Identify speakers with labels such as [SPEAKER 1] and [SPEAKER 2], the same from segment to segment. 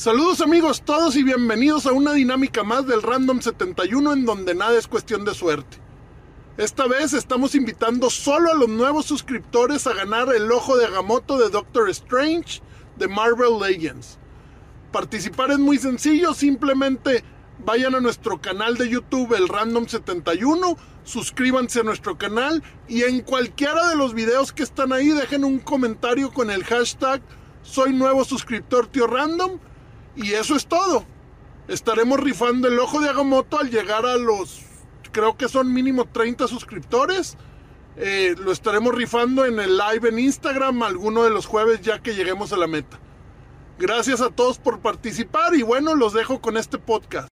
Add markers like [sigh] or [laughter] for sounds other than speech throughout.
[SPEAKER 1] Saludos amigos todos y bienvenidos a una dinámica más del Random 71 en donde nada es cuestión de suerte. Esta vez estamos invitando solo a los nuevos suscriptores a ganar el ojo de Agamotto de Doctor Strange de Marvel Legends. Participar es muy sencillo, simplemente vayan a nuestro canal de YouTube, el Random 71, suscríbanse a nuestro canal y en cualquiera de los videos que están ahí dejen un comentario con el hashtag soy nuevo suscriptor tío random y eso es todo. Estaremos rifando el ojo de Agamotto al llegar a los, creo que son mínimo 30 suscriptores. Eh, lo estaremos rifando en el live en Instagram alguno de los jueves ya que lleguemos a la meta. Gracias a todos por participar y bueno, los dejo con este podcast.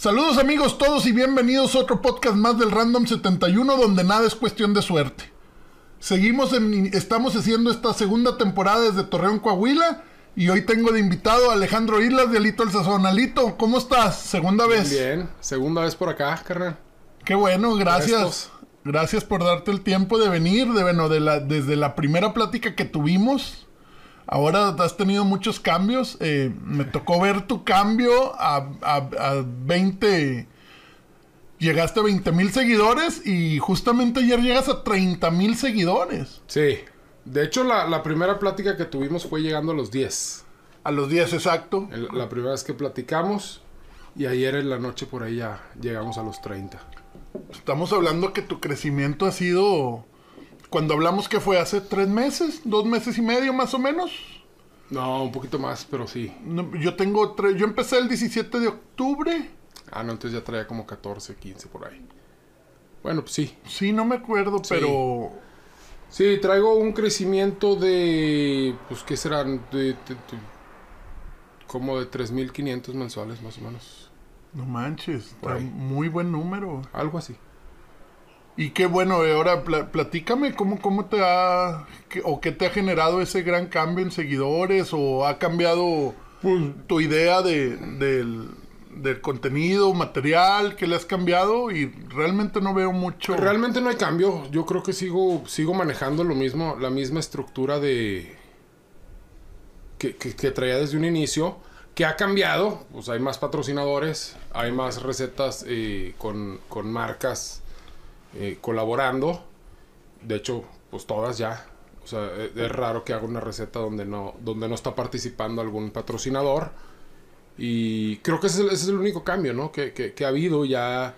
[SPEAKER 1] Saludos amigos todos y bienvenidos a otro podcast más del Random 71 donde nada es cuestión de suerte. Seguimos en, estamos haciendo esta segunda temporada desde Torreón, Coahuila y hoy tengo de invitado a Alejandro Islas de Alito el Sazón. Alito, ¿cómo estás? Segunda vez.
[SPEAKER 2] Bien, segunda vez por acá, carnal.
[SPEAKER 1] Qué bueno, gracias. Gracias por darte el tiempo de venir, de, bueno, de la, desde la primera plática que tuvimos Ahora has tenido muchos cambios. Eh, me tocó ver tu cambio a, a, 20. Llegaste a 20 mil seguidores y justamente ayer llegas a 30 mil seguidores.
[SPEAKER 2] Sí. De hecho, la, primera plática que tuvimos fue llegando a los 10.
[SPEAKER 1] A los 10, exacto.
[SPEAKER 2] la primera vez que platicamos. Y ayer en la noche por ahí ya llegamos a los 30.
[SPEAKER 1] Estamos hablando que tu crecimiento ha sido cuando hablamos que fue hace tres meses, dos meses y medio más o menos.
[SPEAKER 2] No, un poquito más, pero sí.
[SPEAKER 1] yo tengo tres, yo empecé el 17 de octubre.
[SPEAKER 2] Ah, no, entonces ya traía como 14, 15 por ahí. Bueno, pues sí.
[SPEAKER 1] Sí, no me acuerdo, pero...
[SPEAKER 2] Sí, traigo un crecimiento de, pues, ¿qué serán? De, como de 3.500 mensuales, más o menos.
[SPEAKER 1] No manches, muy buen número.
[SPEAKER 2] Algo así.
[SPEAKER 1] Y qué bueno, eh, ahora platícame cómo, cómo te ha, o qué te ha generado ese gran cambio en seguidores, o ha cambiado pues, tu idea de, del, contenido, material, que le has cambiado y realmente no veo mucho.
[SPEAKER 2] Realmente no hay cambio, yo creo que sigo, sigo manejando lo mismo, la misma estructura de... que, que, traía desde un inicio que ha cambiado, pues hay más patrocinadores, hay más recetas eh, con, con, marcas eh, colaborando. De hecho, pues todas ya. O sea, e, es, raro que haga una receta donde no, donde no está participando algún patrocinador. Y creo que ese, es el único cambio, ¿no? Que, ha habido ya.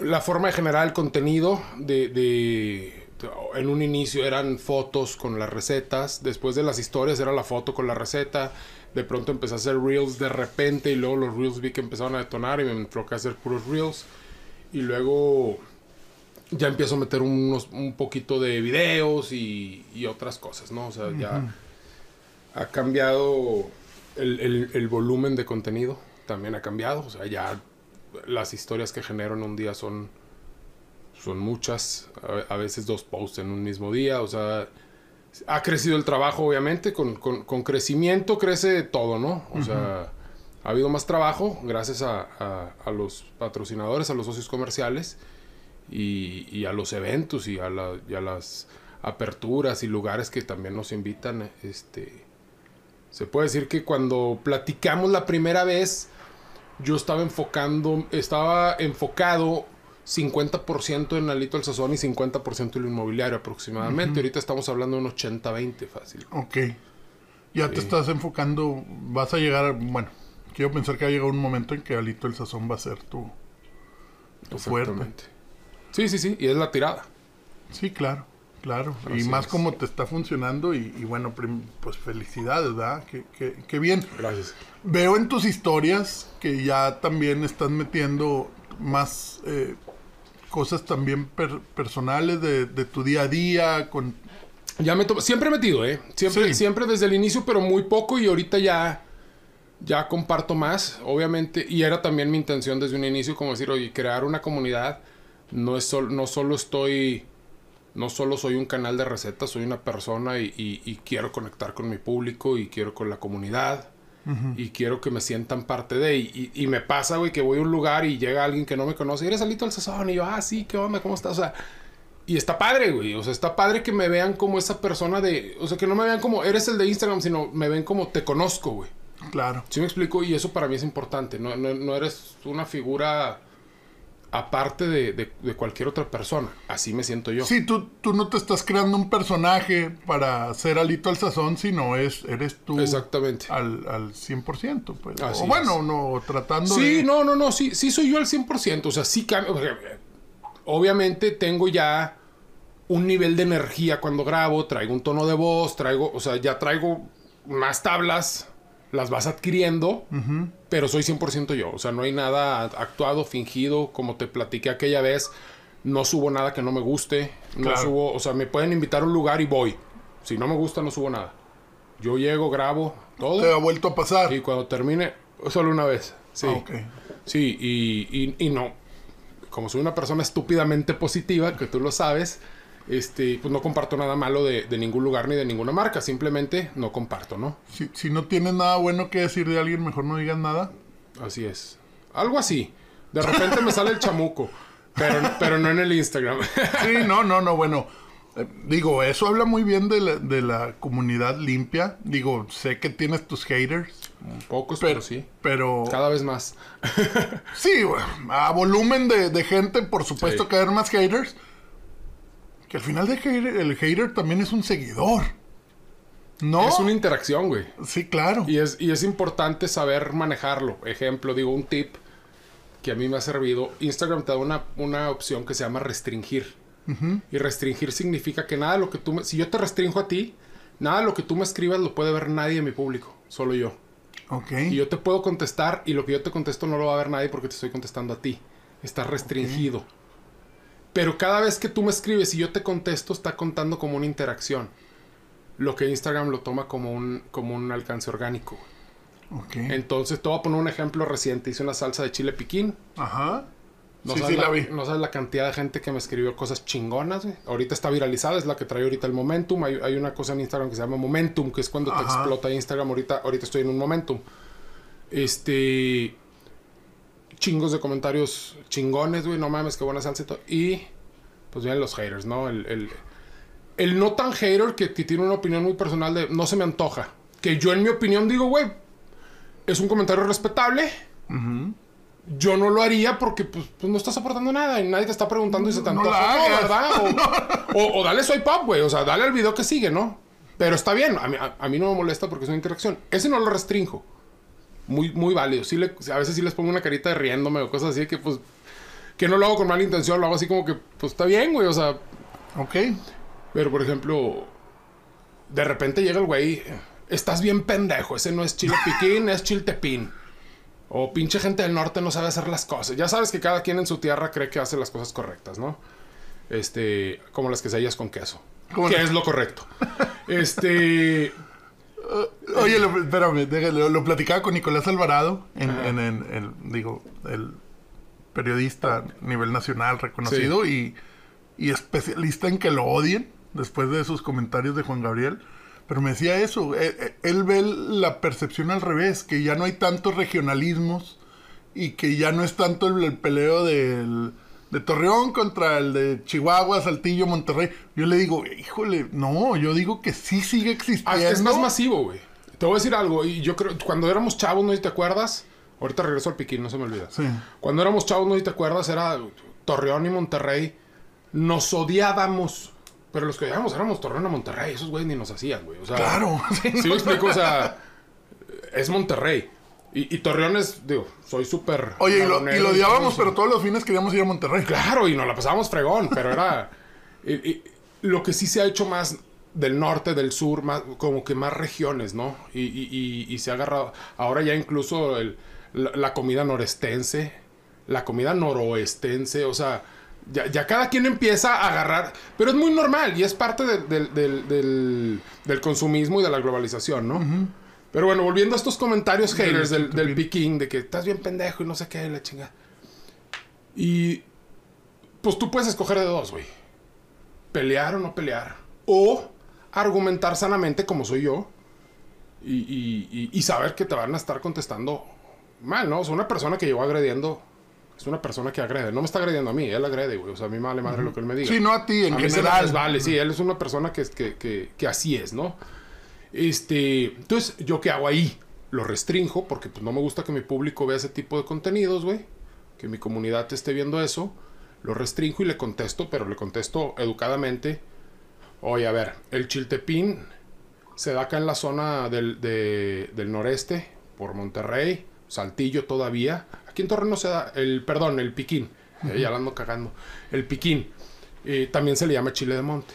[SPEAKER 2] La forma de generar el contenido de, En un inicio eran fotos con las recetas. Después de las historias era la foto con la receta. De pronto empecé a hacer reels de repente. Y luego los reels vi que empezaron a detonar. Y me enfoqué a hacer puros reels. Y luego ya empiezo a meter unos, un poquito de videos y, otras cosas, ¿no? O sea, ya ha cambiado el, volumen de contenido, también ha cambiado, o sea, ya las historias que genero en un día son, son muchas, a, veces dos posts en un mismo día, o sea, ha crecido el trabajo, obviamente, con, crecimiento crece todo, ¿no? O sea, ha habido más trabajo gracias a, a los patrocinadores, a los socios comerciales y, a los eventos y a, las aperturas y lugares que también nos invitan. Este, se puede decir que cuando platicamos la primera vez, yo estaba enfocando, estaba enfocado 50% en Alito al Sazón y 50% en el inmobiliario aproximadamente. Ahorita estamos hablando de un 80-20 fácil.
[SPEAKER 1] Ok. Ya te estás enfocando, vas a llegar, bueno, quiero pensar que ha llegado un momento en que Alito el Sazón va a ser tu, tu fuerte.
[SPEAKER 2] Sí, sí, sí, y es la tirada.
[SPEAKER 1] Sí, claro, claro. y más como te está funcionando y, bueno, pues felicidades, ¿verdad? Qué, bien.
[SPEAKER 2] Gracias.
[SPEAKER 1] Veo en tus historias que ya también estás metiendo más eh, cosas también personales de, tu día a día, con...
[SPEAKER 2] Ya me siempre he metido, ¿eh? Siempre, siempre desde el inicio, pero muy poco y ahorita ya ya comparto más, obviamente, y era también mi intención desde un inicio, como decir, oye, crear una comunidad no, es no solo estoy, no solo soy un canal de recetas, soy una persona y, quiero conectar con mi público y quiero con la comunidad. Y quiero que me sientan parte de. Y, y, me pasa, güey, que voy a un lugar y llega alguien que no me conoce. Y eres Alito el Sazón. Y yo, ah, sí, ¿qué onda? ¿Cómo estás? O sea, Y está padre, güey. O sea, está padre que me vean como esa persona de. O sea, que no me vean como eres el de Instagram, sino me ven como te conozco, güey.
[SPEAKER 1] Claro.
[SPEAKER 2] ¿Sí me explico? Y eso para mí es importante. No, no, no eres una figura aparte de, de- de cualquier otra persona. Así me siento yo.
[SPEAKER 1] Sí, tú, tú no te estás creando un personaje para ser alito al sazón, sino es, eres tú
[SPEAKER 2] Exactamente.
[SPEAKER 1] al, al 100%. Pues.
[SPEAKER 2] Así
[SPEAKER 1] o bueno,
[SPEAKER 2] es.
[SPEAKER 1] no, tratando
[SPEAKER 2] Sí,
[SPEAKER 1] de...
[SPEAKER 2] no, no, no, sí, sí soy yo al 100%, o sea, sí cambio. Obviamente tengo ya un nivel de energía cuando grabo, traigo un tono de voz, traigo, o sea, ya traigo más tablas, las vas adquiriendo, pero soy 100% yo, o sea, no hay nada actuado, fingido, como te platiqué aquella vez, no subo nada que no me guste, no
[SPEAKER 1] Claro.
[SPEAKER 2] subo, o sea, me pueden invitar a un lugar y voy, si no me gusta no subo nada. Yo llego, grabo, todo.
[SPEAKER 1] Te ha vuelto a pasar.
[SPEAKER 2] Y cuando termine, solo una vez. Sí.
[SPEAKER 1] Ah.
[SPEAKER 2] Sí, y, y- y no. Como soy una persona estúpidamente positiva, que tú lo sabes, este, pues no comparto nada malo de, de ningún lugar ni de ninguna marca. Simplemente no comparto, ¿no?
[SPEAKER 1] Si, si no tienes nada bueno que decir de alguien, mejor no digas nada.
[SPEAKER 2] Así es. Algo así. De repente me sale el chamuco. Pero, pero no en el Instagram. [laughs]
[SPEAKER 1] Sí, no, no, no, bueno. eh, digo, eso habla muy bien de la, de la comunidad limpia. Digo, sé que tienes tus haters,
[SPEAKER 2] Pocos,
[SPEAKER 1] pero,
[SPEAKER 2] pero sí.
[SPEAKER 1] pero
[SPEAKER 2] Cada vez más.
[SPEAKER 1] sí, a volumen de, de gente, por supuesto
[SPEAKER 2] Sí.
[SPEAKER 1] que haber más haters. Que al final de hater- el hater también es un seguidor. ¿No?
[SPEAKER 2] Es una interacción, güey.
[SPEAKER 1] Sí, claro.
[SPEAKER 2] Y es, y es importante saber manejarlo. Ejemplo, digo, un tip que a mí me ha servido. Instagram te da una, una opción que se llama restringir. Y restringir significa que nada de lo que tú me... Si yo te restringo a ti, nada de lo que tú me escribas lo puede ver nadie de mi público. Solo yo.
[SPEAKER 1] Ok.
[SPEAKER 2] Y yo te puedo contestar y lo que yo te contesto no lo va a ver nadie porque te estoy contestando a ti. Está restringido. Pero cada vez que tú me escribes y yo te contesto, está contando como una interacción. Lo que Instagram lo toma como un, como un alcance orgánico.
[SPEAKER 1] ok.
[SPEAKER 2] Entonces, te voy a poner un ejemplo reciente. Hice una salsa de chile piquín.
[SPEAKER 1] Ajá.
[SPEAKER 2] No
[SPEAKER 1] sí,
[SPEAKER 2] sabes
[SPEAKER 1] sí, la vi.
[SPEAKER 2] No sabes la cantidad de gente que me escribió cosas chingonas, güey. Ahorita está viralizada, es la que trae ahorita el momentum. Hay, hay una cosa en Instagram que se llama momentum, que es cuando te
[SPEAKER 1] Ajá.
[SPEAKER 2] explota Instagram. Ahorita, ahorita estoy en un momentum. Este. Chingos de comentarios chingones, güey. No mames, qué buena salsa y todo. Y. Pues vienen los haters, ¿no? El, el, el no tan hater que, que tiene una opinión muy personal de no se me antoja. Que yo, en mi opinión, digo, güey, es un comentario respetable. Yo no lo haría porque pues, pues, no estás aportando nada y nadie te está preguntando y se te antoja. ¿verdad? [laughs] O, o- o dale soy pop, güey. O sea, dale al video que sigue, ¿no? Pero está bien. A mí, a- a mí no me molesta porque es una interacción. Ese no lo restringo. Muy, muy válido. Sí le- a veces sí les pongo una carita de riéndome o cosas así que pues... Que no lo hago con mala intención. Lo hago así como que pues está bien, güey. O sea,
[SPEAKER 1] Ok.
[SPEAKER 2] pero, por ejemplo, de repente llega el güey, estás bien pendejo, ese no es chile piquín, es chiltepín. O pinche gente del norte no sabe hacer las cosas. Ya sabes que cada quien en su tierra cree que hace las cosas correctas, ¿no? Este, como las quesadillas con queso. Que es lo correcto. [laughs] Este,
[SPEAKER 1] Oye, lo, espérame, déjale, lo, lo platicaba con Nicolás Alvarado, en, en, en- en- digo, el periodista a nivel nacional reconocido y, y especialista en que lo odien después de sus comentarios de Juan Gabriel. Pero me decía eso, eh, eh, él, ve la percepción al revés, que ya no hay tantos regionalismos y que ya no es tanto el, el peleo del, de Torreón contra el de Chihuahua, Saltillo, Monterrey. Yo le digo, híjole, no, yo digo que sí sigue
[SPEAKER 2] ah,
[SPEAKER 1] existiendo.
[SPEAKER 2] es más masivo, güey. Te voy a decir algo, y yo creo, cuando éramos chavos, no sé si te acuerdas, ahorita regreso al piquín, no se me olvida.
[SPEAKER 1] Sí.
[SPEAKER 2] Cuando éramos chavos, no sé si te acuerdas, era Torreón y Monterrey. Nos odiábamos. Pero los que odiábamos éramos Torreón y Monterrey. Esos güeyes ni nos hacían, güey. O sea,
[SPEAKER 1] Claro.
[SPEAKER 2] Sí me explico, o sea, es Monterrey. Y, y Torreón es, digo, soy súper...
[SPEAKER 1] Oye, y lo, y lo odiábamos, pero todos los fines queríamos ir a Monterrey.
[SPEAKER 2] Claro, y nos la pasábamos fregón, pero era... [laughs] y- y lo que sí se ha hecho más del norte, del sur, más, como que más regiones, ¿no? Y, y- y- y se ha agarrado... Ahora ya incluso el- la, la comida norestense, la comida noroestense, o sea... Ya, ya cada quien empieza a agarrar... Pero es muy normal y es parte del- del- del- del, del consumismo y de la globalización, ¿no? Pero bueno, volviendo a estos comentarios haters del, del. Piquín, de que estás bien pendejo y no sé qué, la chingada. Y pues tú puedes escoger de dos, güey. Pelear o no pelear. O argumentar sanamente como soy yo. Y, y- y- y saber que te van a estar contestando mal, ¿no? O sea, una persona que llegó agrediendo Es una persona que agrede. No me está agrediendo a mí, él agrede, güey. O sea, a mí me vale madre lo que él me diga.
[SPEAKER 1] Sí, no a ti, en
[SPEAKER 2] a mí se me
[SPEAKER 1] general.
[SPEAKER 2] resbale, sí, él es una persona que, que, que, que así es, ¿no? Este, entonces, ¿yo qué hago ahí? Lo restrinjo porque pues, no me gusta que mi público vea ese tipo de contenidos, güey. Que mi comunidad esté viendo eso. Lo restrinjo y le contesto, pero le contesto educadamente. Oye, a ver, el chiltepín se da acá en la zona del, de- del noreste, por Monterrey, Saltillo todavía. Aquí en Torre no se da, el, perdón, el piquín. Eh, ya la ando cagando. El piquín. Eh, también se le llama chile de monte.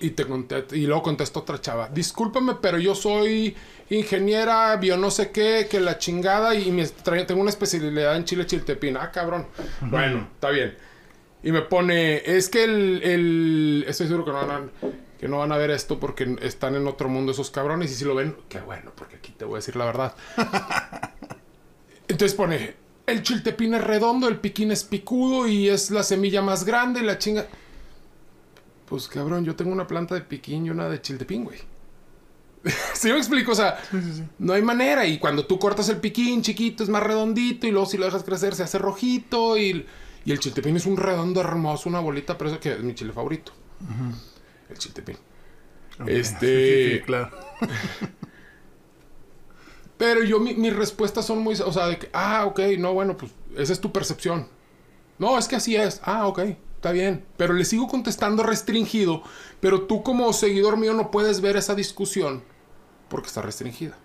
[SPEAKER 2] Y, te conté- y luego contestó otra chava. Discúlpame, pero yo soy ingeniera, bio no sé qué, que la chingada y me tengo una especialidad en chile chiltepín. Ah, cabrón. Bueno, está bien. Y me pone, es que el, el- Estoy seguro que no, van a, que no van a ver esto porque están en otro mundo esos cabrones. Y si lo ven, qué bueno, porque aquí te voy a decir la verdad. [laughs] Entonces pone, el chiltepín es redondo, el piquín es picudo y es la semilla más grande y la chinga... Pues cabrón, yo tengo una planta de piquín y una de chiltepín, güey. [laughs] ¿Sí me explico? O sea, no hay manera. Y cuando tú cortas el piquín chiquito es más redondito y luego si lo dejas crecer se hace rojito y, y el chiltepín es un redondo hermoso, una bolita, pero eso que es mi chile favorito. El chiltepín.
[SPEAKER 1] Ok,
[SPEAKER 2] Este-
[SPEAKER 1] claro. [laughs]
[SPEAKER 2] Pero yo, mi- mis respuestas son muy... O sea, de que, ah, ok, no, bueno, pues esa es tu percepción. No, es que así es. Ah, ok, está bien. Pero le sigo contestando restringido. Pero tú como seguidor mío no puedes ver esa discusión porque está restringida.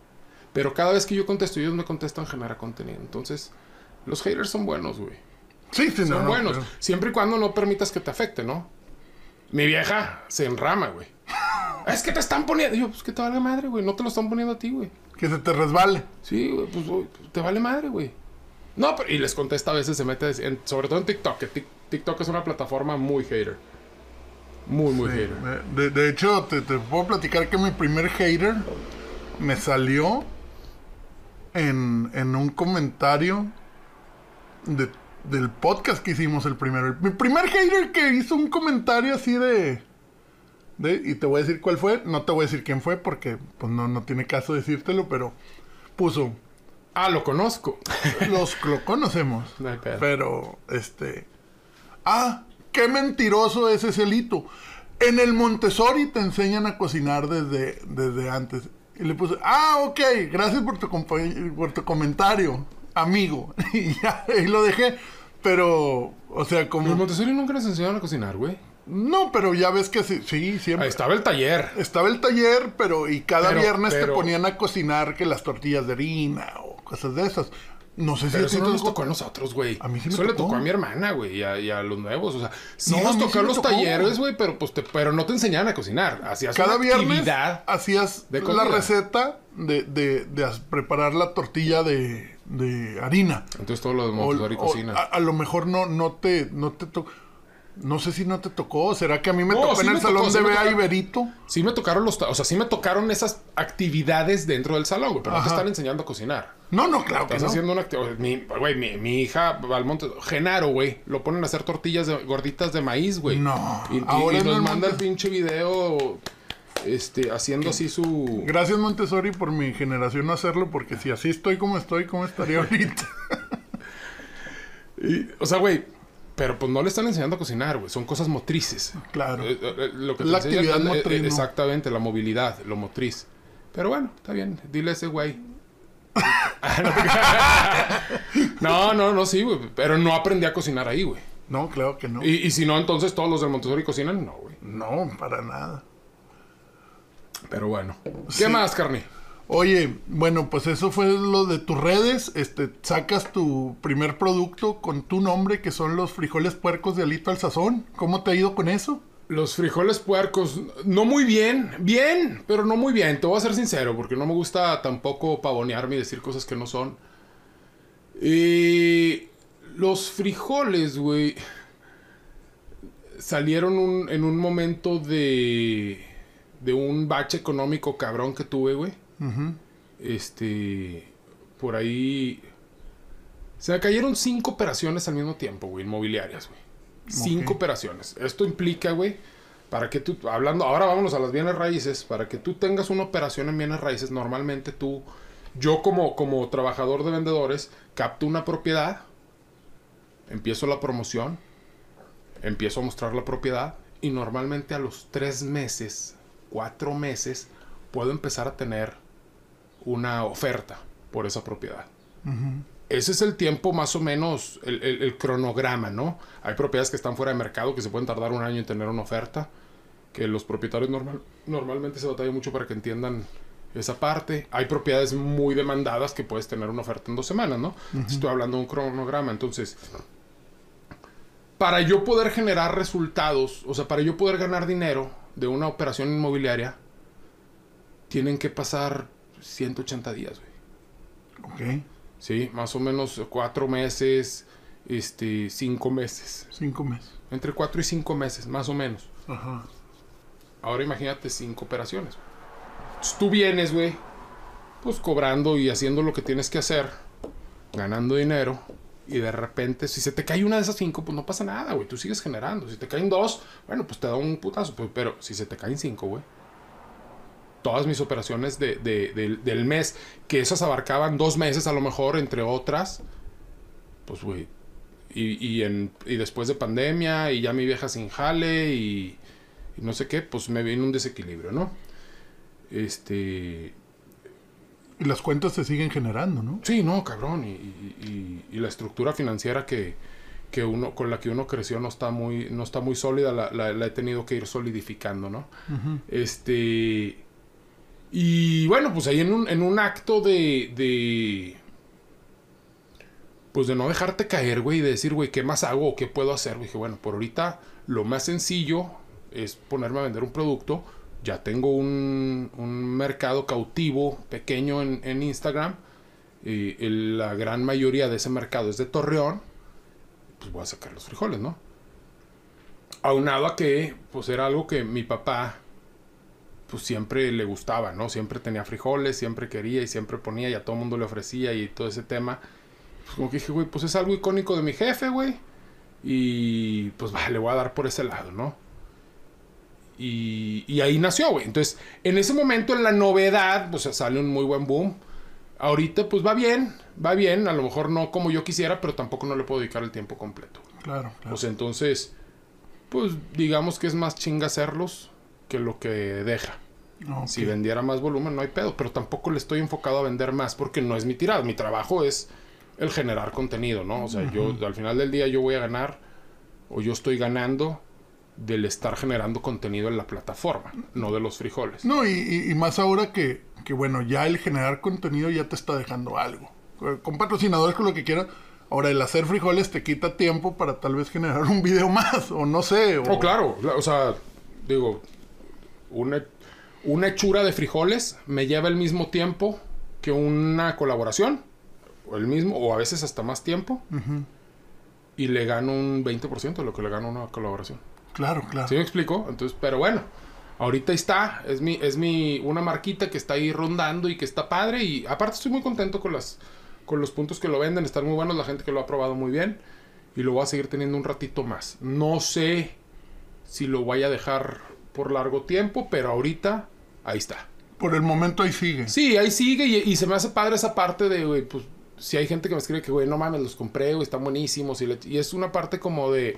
[SPEAKER 2] Pero cada vez que yo contesto ellos me contestan, genera contenido. Entonces, los haters son buenos, güey.
[SPEAKER 1] Sí, sí,
[SPEAKER 2] Son
[SPEAKER 1] no, no,
[SPEAKER 2] buenos.
[SPEAKER 1] pero-
[SPEAKER 2] Siempre y cuando no permitas que te afecte, ¿no? Mi vieja se enrama, güey. [laughs] es que te están poniendo... Y yo, pues que te vale madre, güey. No te lo están poniendo a ti, güey.
[SPEAKER 1] Que se te resbale.
[SPEAKER 2] Sí, güey, pues güey, te vale madre, güey. No, pero, y les contesta a veces, se mete, en- sobre todo en TikTok, que TikTok es una plataforma muy hater. Muy, muy
[SPEAKER 1] Sí,
[SPEAKER 2] hater.
[SPEAKER 1] De, de hecho, te, te puedo platicar que mi primer hater me salió en, en un comentario de- del podcast que hicimos el primero. Mi primer hater que hizo un comentario así de, de... Y te voy a decir cuál fue. No te voy a decir quién fue porque pues no, no tiene caso decírtelo, pero puso...
[SPEAKER 2] Ah, lo conozco.
[SPEAKER 1] Los lo conocemos. [laughs]
[SPEAKER 2] No.
[SPEAKER 1] Pero, este. Ah, qué mentiroso es ese lito. En el Montessori te enseñan a cocinar desde, desde antes. Y le puse, ah, ok, gracias por tu, por tu comentario, amigo. [laughs] Y ya, ahí lo dejé. Pero, o sea,
[SPEAKER 2] Los
[SPEAKER 1] como.
[SPEAKER 2] Montessori nunca les enseñaron a cocinar, güey.
[SPEAKER 1] No, pero ya ves que sí, sí siempre.
[SPEAKER 2] Estaba el taller.
[SPEAKER 1] Estaba el taller, pero y cada
[SPEAKER 2] Pero-
[SPEAKER 1] viernes te ponían a cocinar que las tortillas de harina o cosas de esas. No sé si
[SPEAKER 2] Pero no nos
[SPEAKER 1] tocó-
[SPEAKER 2] tocó a nosotros, güey.
[SPEAKER 1] A mí sí me
[SPEAKER 2] Eso le
[SPEAKER 1] tocó.
[SPEAKER 2] tocó a mi hermana, güey, y a, y a los nuevos. O sea, sí
[SPEAKER 1] No,
[SPEAKER 2] nos tocó
[SPEAKER 1] sí
[SPEAKER 2] a los
[SPEAKER 1] tocó.
[SPEAKER 2] talleres, güey, pero, pues te, pero no te enseñaban a cocinar. Hacías
[SPEAKER 1] Cada
[SPEAKER 2] una
[SPEAKER 1] viernes
[SPEAKER 2] actividad.
[SPEAKER 1] hacías
[SPEAKER 2] de
[SPEAKER 1] la receta de, de- de preparar la tortilla de, de harina.
[SPEAKER 2] Entonces todo lo de Montessori
[SPEAKER 1] o
[SPEAKER 2] cocina.
[SPEAKER 1] a, a lo mejor no, no te, no te tocó. No sé si no te tocó. ¿Será que a mí me
[SPEAKER 2] No,
[SPEAKER 1] tocó
[SPEAKER 2] sí
[SPEAKER 1] en el salón
[SPEAKER 2] tocó, sí
[SPEAKER 1] de
[SPEAKER 2] me
[SPEAKER 1] Bea
[SPEAKER 2] tocó.
[SPEAKER 1] Iberito?
[SPEAKER 2] Sí me tocaron los... O sea, sí me tocaron esas actividades dentro del salón, güey. Pero no te están enseñando a cocinar.
[SPEAKER 1] No, no, claro que
[SPEAKER 2] Estás
[SPEAKER 1] no.
[SPEAKER 2] haciendo una actividad... Mi, güey, mi, mi hija va al monte... Genaro, güey. Lo ponen a hacer tortillas de- gorditas de maíz, güey.
[SPEAKER 1] No.
[SPEAKER 2] Y, y-
[SPEAKER 1] Ahora
[SPEAKER 2] y
[SPEAKER 1] en
[SPEAKER 2] nos
[SPEAKER 1] el
[SPEAKER 2] manda el pinche video... Este, haciendo así su...
[SPEAKER 1] Gracias Montessori por mi generación no hacerlo, porque si así estoy como estoy, ¿cómo estaría ahorita? [laughs]
[SPEAKER 2] y- o sea, güey... Pero pues no le están enseñando a cocinar, güey. Son cosas motrices.
[SPEAKER 1] Claro.
[SPEAKER 2] Eh, eh, eh, lo que
[SPEAKER 1] La
[SPEAKER 2] enseñan
[SPEAKER 1] actividad motriz.
[SPEAKER 2] Exactamente, la movilidad, lo motriz. Pero bueno, está bien. Dile a ese güey. [laughs] no, no, no, sí, güey. Pero no aprendí a cocinar ahí, güey.
[SPEAKER 1] No, claro que no.
[SPEAKER 2] Y, y si no, entonces todos los del Montessori cocinan, no, güey.
[SPEAKER 1] No, para nada.
[SPEAKER 2] Pero bueno. ¿Qué
[SPEAKER 1] Sí.
[SPEAKER 2] más, Carni?
[SPEAKER 1] Oye, bueno, pues eso fue lo de tus redes. Este, sacas tu primer producto con tu nombre, que son los frijoles puercos de alito al sazón. ¿Cómo te ha ido con eso?
[SPEAKER 2] Los frijoles puercos, no muy bien, bien, pero no muy bien. Te voy a ser sincero, porque no me gusta tampoco pavonearme y decir cosas que no son. Y los frijoles, güey, salieron en un momento de, de un bache económico cabrón que tuve, güey. Este, por ahí... Se me cayeron cinco operaciones al mismo tiempo, güey, inmobiliarias, güey. Cinco operaciones. Esto implica, güey, para que tú, hablando, ahora vámonos a las bienes raíces, para que tú tengas una operación en bienes raíces, normalmente tú, yo como, como trabajador de vendedores, capto una propiedad, empiezo la promoción, empiezo a mostrar la propiedad y normalmente a los tres meses, cuatro meses, puedo empezar a tener una oferta por esa propiedad. Ese es el tiempo más o menos, el, el- el cronograma, ¿no? Hay propiedades que están fuera de mercado que se pueden tardar un año en tener una oferta, que los propietarios normal, normalmente se batalla mucho para que entiendan esa parte. Hay propiedades muy demandadas que puedes tener una oferta en dos semanas, ¿no? Estoy hablando de un cronograma, entonces para yo poder generar resultados, o sea, para yo poder ganar dinero de una operación inmobiliaria, tienen que pasar 180 días, güey.
[SPEAKER 1] Ok.
[SPEAKER 2] Sí, más o menos cuatro meses, este, cinco meses.
[SPEAKER 1] Cinco meses.
[SPEAKER 2] Entre cuatro y cinco meses, más o menos.
[SPEAKER 1] Ajá.
[SPEAKER 2] Ahora imagínate cinco operaciones. Entonces, tú vienes, güey, pues cobrando y haciendo lo que tienes que hacer, ganando dinero, y de repente, si se te cae una de esas cinco, pues no pasa nada, güey, tú sigues generando. Si te caen dos, bueno, pues te da un putazo, pues, pero si se te caen cinco, güey. Todas mis operaciones de, de- del- del mes, que esas abarcaban dos meses a lo mejor, entre otras, pues, güey. Y, y, en, y después de pandemia, y ya mi vieja sin jale, y, y no sé qué, pues me viene un desequilibrio, ¿no? Este.
[SPEAKER 1] Y las cuentas se siguen generando, ¿no?
[SPEAKER 2] Sí, no, cabrón. Y, y- y- y la estructura financiera que, que uno, con la que uno creció no está muy, no está muy sólida, la, la- la he tenido que ir solidificando, ¿no? Este. Y bueno, pues ahí en un, acto de. pues de no dejarte caer, güey, de decir, güey, ¿qué más hago qué puedo hacer? Dije, bueno, por ahorita lo más sencillo es ponerme a vender un producto. Ya tengo un, mercado cautivo pequeño en, Instagram. Y el- la gran mayoría de ese mercado es de Torreón. Pues voy a sacar los frijoles, ¿no? Aunado a que, pues era algo que mi papá, pues siempre le gustaba, ¿no? Siempre tenía frijoles, siempre quería y siempre ponía y a todo mundo le ofrecía y todo ese tema. Pues como que dije, güey, pues es algo icónico de mi jefe, güey. Y pues va, le voy a dar por ese lado, ¿no? Y, y ahí nació, güey. Entonces, en ese momento, en la novedad, pues sale un muy buen boom. Ahorita, pues va bien, va bien. A lo mejor no como yo quisiera, pero tampoco no le puedo dedicar el tiempo completo.
[SPEAKER 1] Claro, claro.
[SPEAKER 2] Sea, entonces, pues digamos que es más chinga hacerlos que lo que deja. Si vendiera más volumen, no hay pedo. Pero tampoco le estoy enfocado a vender más porque no es mi tirada. Mi trabajo es el generar contenido, ¿no? O sea, yo al final del día yo voy a ganar o yo estoy ganando del estar generando contenido en la plataforma, no de los frijoles.
[SPEAKER 1] No, y, más ahora que, que, bueno, ya el generar contenido ya te está dejando algo. Eh, Con patrocinadores, con lo que quieras. Ahora, el hacer frijoles te quita tiempo para tal vez generar un video [laughs] más, o no sé. O,
[SPEAKER 2] Oh, claro. la- O sea, digo, una, una hechura de frijoles me lleva el mismo tiempo que una colaboración. O el mismo, o a veces hasta más tiempo. Y le gano un 20% de lo que le gano una colaboración.
[SPEAKER 1] Claro, claro.
[SPEAKER 2] ¿Sí me explico? Entonces, pero bueno, ahorita está, es mi, es mi, una marquita que está ahí rondando y que está padre y aparte estoy muy contento con las, con los puntos que lo venden, están muy buenos, la gente que lo ha probado muy bien y lo voy a seguir teniendo un ratito más. No sé si lo voy a dejar por largo tiempo, pero ahorita ahí está.
[SPEAKER 1] Por el momento ahí sigue.
[SPEAKER 2] Sí, ahí sigue y, y se me hace padre esa parte de, güey, pues si hay gente que me escribe que, güey, no mames, los compré, güey, están buenísimos y, le- y es una parte como de,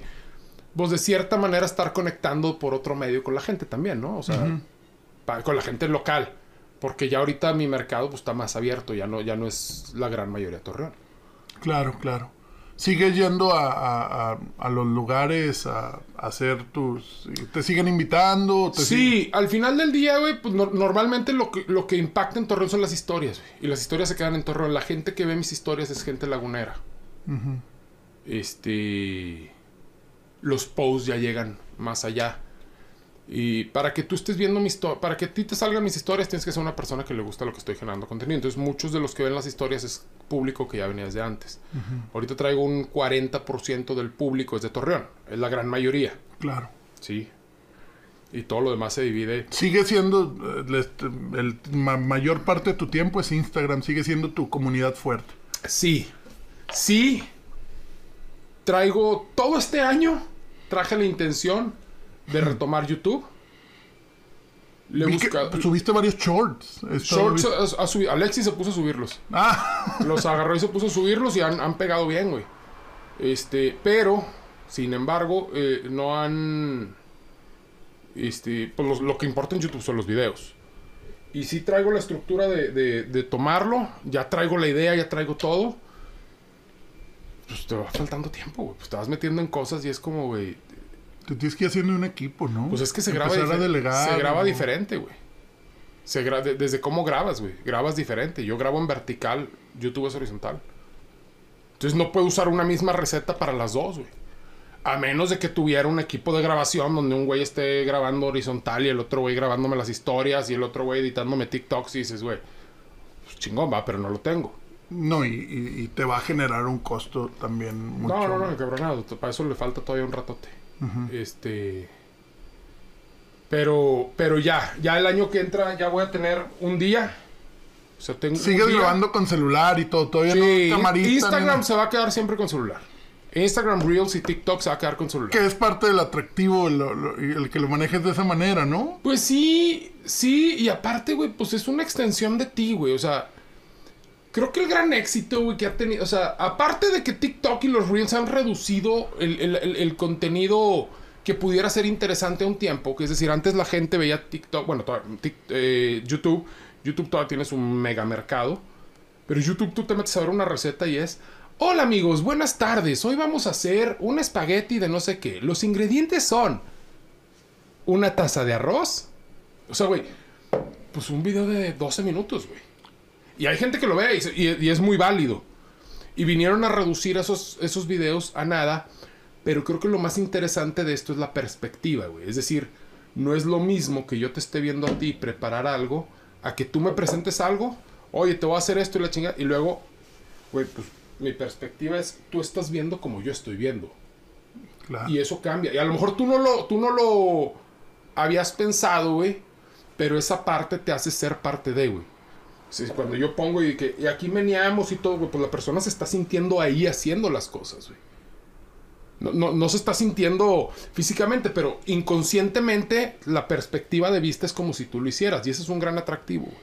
[SPEAKER 2] pues de cierta manera estar conectando por otro medio con la gente también, ¿no? O sea, pa- con la gente local. Porque ya ahorita mi mercado pues está más abierto, ya no, ya no es la gran mayoría de Torreón.
[SPEAKER 1] Claro, claro. Sigues yendo a, a- a- a los lugares a, hacer tus... ¿Te siguen invitando? ¿Te siguen-
[SPEAKER 2] Sí, al final del día, güey, pues no- normalmente lo que, lo que impacta en Torreón son las historias, güey. Y las historias se quedan en Torreón. La gente que ve mis historias es gente lagunera. Este. Los posts ya llegan más allá. Y para que tú estés viendo mi historia, para que a ti te salgan mis historias, tienes que ser una persona que le gusta lo que estoy generando contenido. Entonces, muchos de los que ven las historias es público que ya venía desde antes. Ahorita traigo un 40% del público es de Torreón. Es la gran mayoría.
[SPEAKER 1] Claro.
[SPEAKER 2] Sí. Y todo lo demás se divide.
[SPEAKER 1] Sigue siendo... eh, el, el ma- mayor parte de tu tiempo es Instagram. Sigue siendo tu comunidad fuerte.
[SPEAKER 2] Sí. Sí. Traigo todo este año. Traje la intención de retomar YouTube. Le buscado.
[SPEAKER 1] subiste varios shorts.
[SPEAKER 2] Shorts subido. Alexis se puso a subirlos.
[SPEAKER 1] Ah,
[SPEAKER 2] Los agarró y se puso a subirlos y han, han pegado bien, güey. Este, pero, sin embargo, eh, no han... Este, pues los- lo que importa en YouTube son los videos. Y sí traigo la estructura de, de- de tomarlo, ya traigo la idea, ya traigo todo. Pues te va faltando tiempo, güey. Pues te vas metiendo en cosas y es como, güey,
[SPEAKER 1] Tú tienes que ir haciendo un equipo, ¿no?
[SPEAKER 2] pues es que se graba,
[SPEAKER 1] a delegar,
[SPEAKER 2] se graba
[SPEAKER 1] ¿no?
[SPEAKER 2] diferente, güey. Se gra- de- desde cómo grabas, güey. Grabas diferente. Yo grabo en vertical, YouTube es horizontal. Entonces no puedo usar una misma receta para las dos, güey. A menos de que tuviera un equipo de grabación donde un güey esté grabando horizontal y el otro güey grabándome las historias y el otro güey editándome TikToks y dices, güey, pues chingón va, pero no lo tengo.
[SPEAKER 1] No, y, y- y te va a generar un costo también mucho.
[SPEAKER 2] No, no, no, encabronado. Para eso le falta todavía un ratote. Este. Pero, pero ya, ya el año que entra ya voy a tener un día. O sea, tengo. un
[SPEAKER 1] Sigues grabando con celular y todo, todavía
[SPEAKER 2] Sí,
[SPEAKER 1] no camarita.
[SPEAKER 2] Instagram
[SPEAKER 1] ni-
[SPEAKER 2] se va a quedar siempre con celular. Instagram Reels y TikTok se va a quedar con celular.
[SPEAKER 1] Que es parte del atractivo y el que lo manejes de esa manera, ¿no?
[SPEAKER 2] Pues sí, sí, y aparte, güey, pues es una extensión de ti, güey. O sea, creo que el gran éxito, güey, que ha tenido. O sea, aparte de que TikTok y los Reels han reducido el, el- el- contenido que pudiera ser interesante a un tiempo, que es decir, antes la gente veía TikTok, bueno, eh, YouTube, YouTube todavía tienes un mega mercado, pero YouTube tú te metes a ver una receta y es. Hola amigos, buenas tardes. Hoy vamos a hacer un espagueti de no sé qué. Los ingredientes son una taza de arroz, o sea, güey, pues un video de 12 minutos, güey. Y hay gente que lo ve y, se- y- y es muy válido. Y vinieron a reducir esos, esos videos a nada. Pero creo que lo más interesante de esto es la perspectiva, güey. Es decir, no es lo mismo que yo te esté viendo a ti preparar algo, a que tú me presentes algo. Oye, te voy a hacer esto y la chingada. Y luego, güey, pues mi perspectiva es, tú estás viendo como yo estoy viendo.
[SPEAKER 1] Claro.
[SPEAKER 2] Y eso cambia. Y a lo mejor tú no lo, tú no lo habías pensado, güey. Pero esa parte te hace ser parte de, güey. Sí, cuando yo pongo y que y aquí meneamos y todo, güey, pues la persona se está sintiendo ahí haciendo las cosas, güey. No, no, no se está sintiendo físicamente, pero inconscientemente la perspectiva de vista es como si tú lo hicieras. Y ese es un gran atractivo. güey.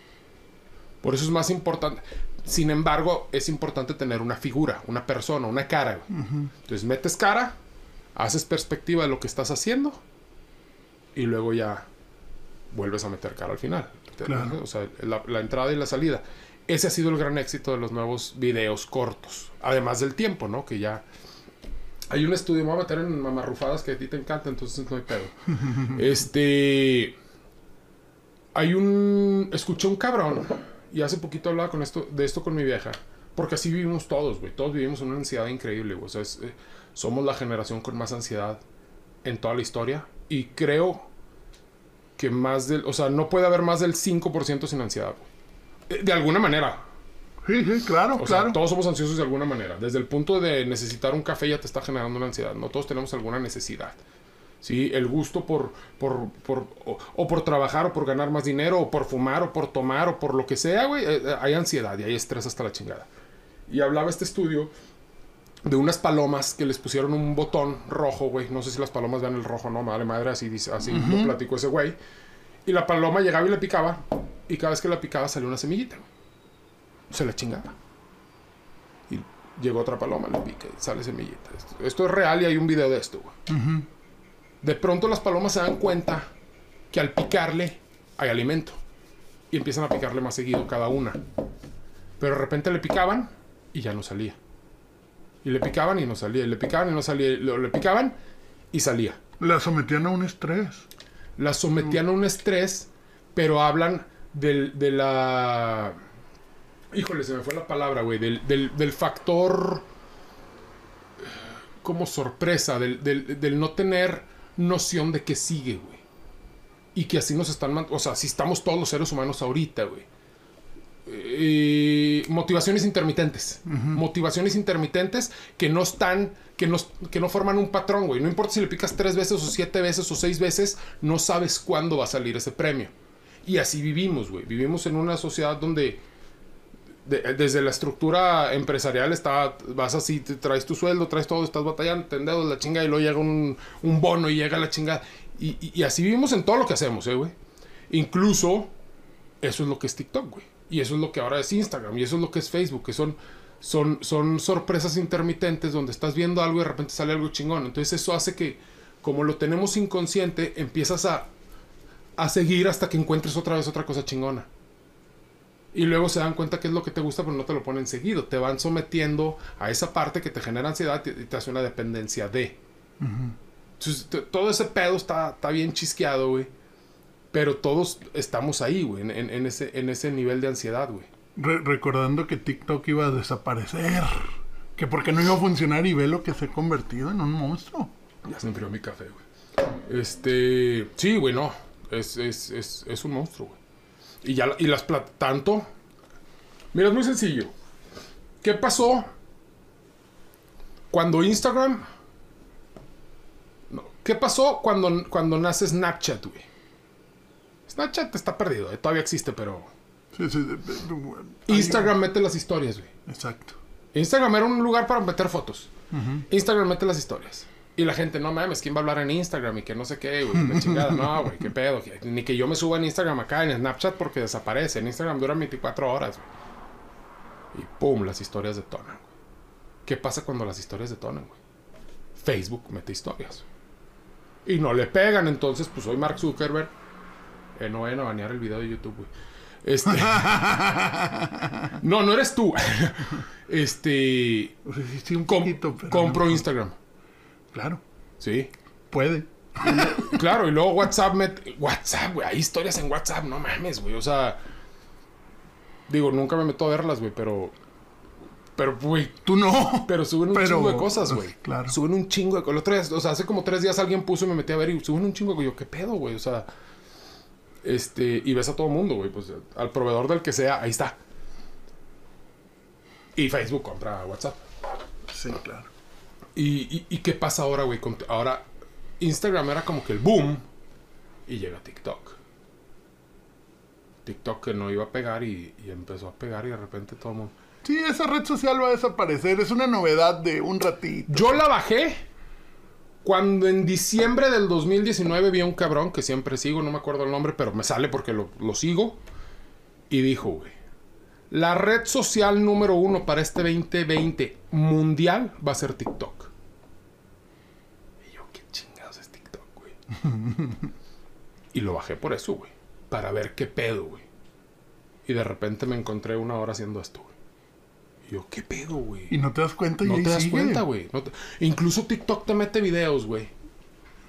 [SPEAKER 2] Por eso es más importante. Sin embargo, es importante tener una figura, una persona, una cara. güey. Entonces metes cara, haces perspectiva de lo que estás haciendo y luego ya vuelves a meter cara al final.
[SPEAKER 1] Claro.
[SPEAKER 2] O sea, la, la entrada y la salida. Ese ha sido el gran éxito de los nuevos videos cortos. Además del tiempo, ¿no? Que ya... Hay un estudio, me voy a meter en mamarrufadas que a ti te encanta, entonces no hay pedo. [laughs] este... Hay un... Escuché un cabrón y hace poquito hablaba con esto, de esto con mi vieja. Porque así vivimos todos, güey. Todos vivimos una ansiedad increíble, güey. O sea, es, eh, somos la generación con más ansiedad en toda la historia. Y creo que más del... O sea, no puede haber más del 5% sin ansiedad, güey. Eh, De alguna manera.
[SPEAKER 1] Sí, sí, claro,
[SPEAKER 2] O sea,
[SPEAKER 1] claro.
[SPEAKER 2] todos somos ansiosos de alguna manera. Desde el punto de necesitar un café ya te está generando una ansiedad. No todos tenemos alguna necesidad. ¿Sí? El gusto por, por, por o, o por trabajar, o por ganar más dinero, o por fumar, o por tomar, o por lo que sea, güey. eh, eh, hay ansiedad y hay estrés hasta la chingada. Y hablaba este estudio de unas palomas que les pusieron un botón rojo, güey. No sé si las palomas vean el rojo, no, madre madre, así, dice- así lo platicó ese güey. Y la paloma llegaba y le picaba. Y cada vez que la picaba salía una semillita. Se la chingaba. Y llegó otra paloma, le pica y sale semillita. Esto, esto es real y hay un video de esto, güey. De pronto las palomas se dan cuenta que al picarle hay alimento. Y empiezan a picarle más seguido cada una. Pero de repente le picaban y ya no salía. Y le picaban y no salía. Y le picaban y no salía. Y lo- le picaban y salía.
[SPEAKER 1] La sometían a un estrés.
[SPEAKER 2] La sometían a un estrés, pero hablan del, de la... Híjole, se me fue la palabra, güey. Del, del, del factor... eh, Como sorpresa, del, del, del no tener noción de que sigue, güey. Y que así nos están... O sea, si estamos todos los seres humanos ahorita, güey. Eh, motivaciones intermitentes. Motivaciones intermitentes que no están, que no, que no forman un patrón, güey. No importa si le picas tres veces o siete veces o seis veces, no sabes cuándo va a salir ese premio. Y así vivimos, güey. Vivimos en una sociedad donde de- desde la estructura empresarial está, vas así, te traes tu sueldo, traes todo, estás batallando, te endeudas la chinga y luego llega un, un bono y llega la chinga. Y, y- y así vivimos en todo lo que hacemos, eh, güey. Incluso eso es lo que es TikTok, güey. Y eso es lo que ahora es Instagram. Y eso es lo que es Facebook. Que son, son, son sorpresas intermitentes donde estás viendo algo y de repente sale algo chingón. Entonces eso hace que, como lo tenemos inconsciente, empiezas a, a seguir hasta que encuentres otra vez otra cosa chingona. Y luego se dan cuenta que es lo que te gusta, pero no te lo ponen seguido. Te van sometiendo a esa parte que te genera ansiedad y te hace una dependencia de. Entonces, todo ese pedo está, está bien chisqueado, güey. Pero todos estamos ahí, güey, en, en, ese, en ese nivel de ansiedad, güey.
[SPEAKER 1] recordando que TikTok iba a desaparecer. Que porque no iba a funcionar y ve lo que se ha convertido en un monstruo.
[SPEAKER 2] Ya se enfrió mi café, güey. Este. Sí, güey, no. Es, es, es, es un monstruo, güey. Y ya y las tanto. Mira, es muy sencillo. ¿Qué pasó cuando Instagram no, ¿Qué pasó cuando, cuando nace Snapchat, güey? Snapchat está perdido, eh, todavía existe, pero. Sí, sí, Instagram mete las historias, güey.
[SPEAKER 1] Exacto.
[SPEAKER 2] Instagram era un lugar para meter fotos. Instagram mete las historias. Y la gente, no mames, ¿quién va a hablar en Instagram? Y que no sé qué, güey, [laughs] chingada. No, güey, qué pedo. Ni que yo me suba en Instagram acá, en Snapchat, porque desaparece. En Instagram dura 24 horas, güey. Y pum, las historias detonan, güey. ¿Qué pasa cuando las historias detonan, güey? Facebook mete historias. Y no le pegan, entonces, pues soy Mark Zuckerberg. Eh, no vayan a banear el video de YouTube, güey. Este. [laughs] no, no eres tú. [laughs] este.
[SPEAKER 1] Sí, un poquito,
[SPEAKER 2] compro Instagram.
[SPEAKER 1] Claro.
[SPEAKER 2] Sí.
[SPEAKER 1] Puede. [laughs]
[SPEAKER 2] claro, y luego WhatsApp, WhatsApp, güey. Hay historias en WhatsApp, no mames, güey. O sea, digo, nunca me meto a verlas, güey, pero. Pero, güey.
[SPEAKER 1] Tú no.
[SPEAKER 2] Pero suben un chingo de cosas, güey.
[SPEAKER 1] Claro.
[SPEAKER 2] Suben un chingo de cosas. O sea, hace como tres días alguien puso y me metí a ver y suben un chingo. Yo, ¿qué pedo, güey? O sea. Este. Y ves a todo mundo, güey. Pues al proveedor del que sea, ahí está. Y Facebook compra WhatsApp.
[SPEAKER 1] Sí, claro.
[SPEAKER 2] ¿Y, qué pasa ahora, güey? Ahora Instagram era como que el boom y llega TikTok. TikTok que no iba a pegar y, empezó a pegar y de repente todo el mundo...
[SPEAKER 1] Sí, esa red social va a desaparecer. Es una novedad de un ratito.
[SPEAKER 2] Yo la bajé cuando en diciembre del 2019 vi a un cabrón que siempre sigo, no me acuerdo el nombre, pero me sale porque lo, lo sigo. Y dijo, güey, la red social número uno para este 2020 mundial va a ser TikTok. Y yo, ¿qué chingados es TikTok, güey? [laughs] y lo bajé por eso, güey. Para ver qué pedo, güey. Y de repente me encontré una hora haciendo esto, güey. Yo, ¿qué pedo, güey?
[SPEAKER 1] Y no te das cuenta y
[SPEAKER 2] No te das cuenta, güey. Incluso TikTok te mete videos, güey.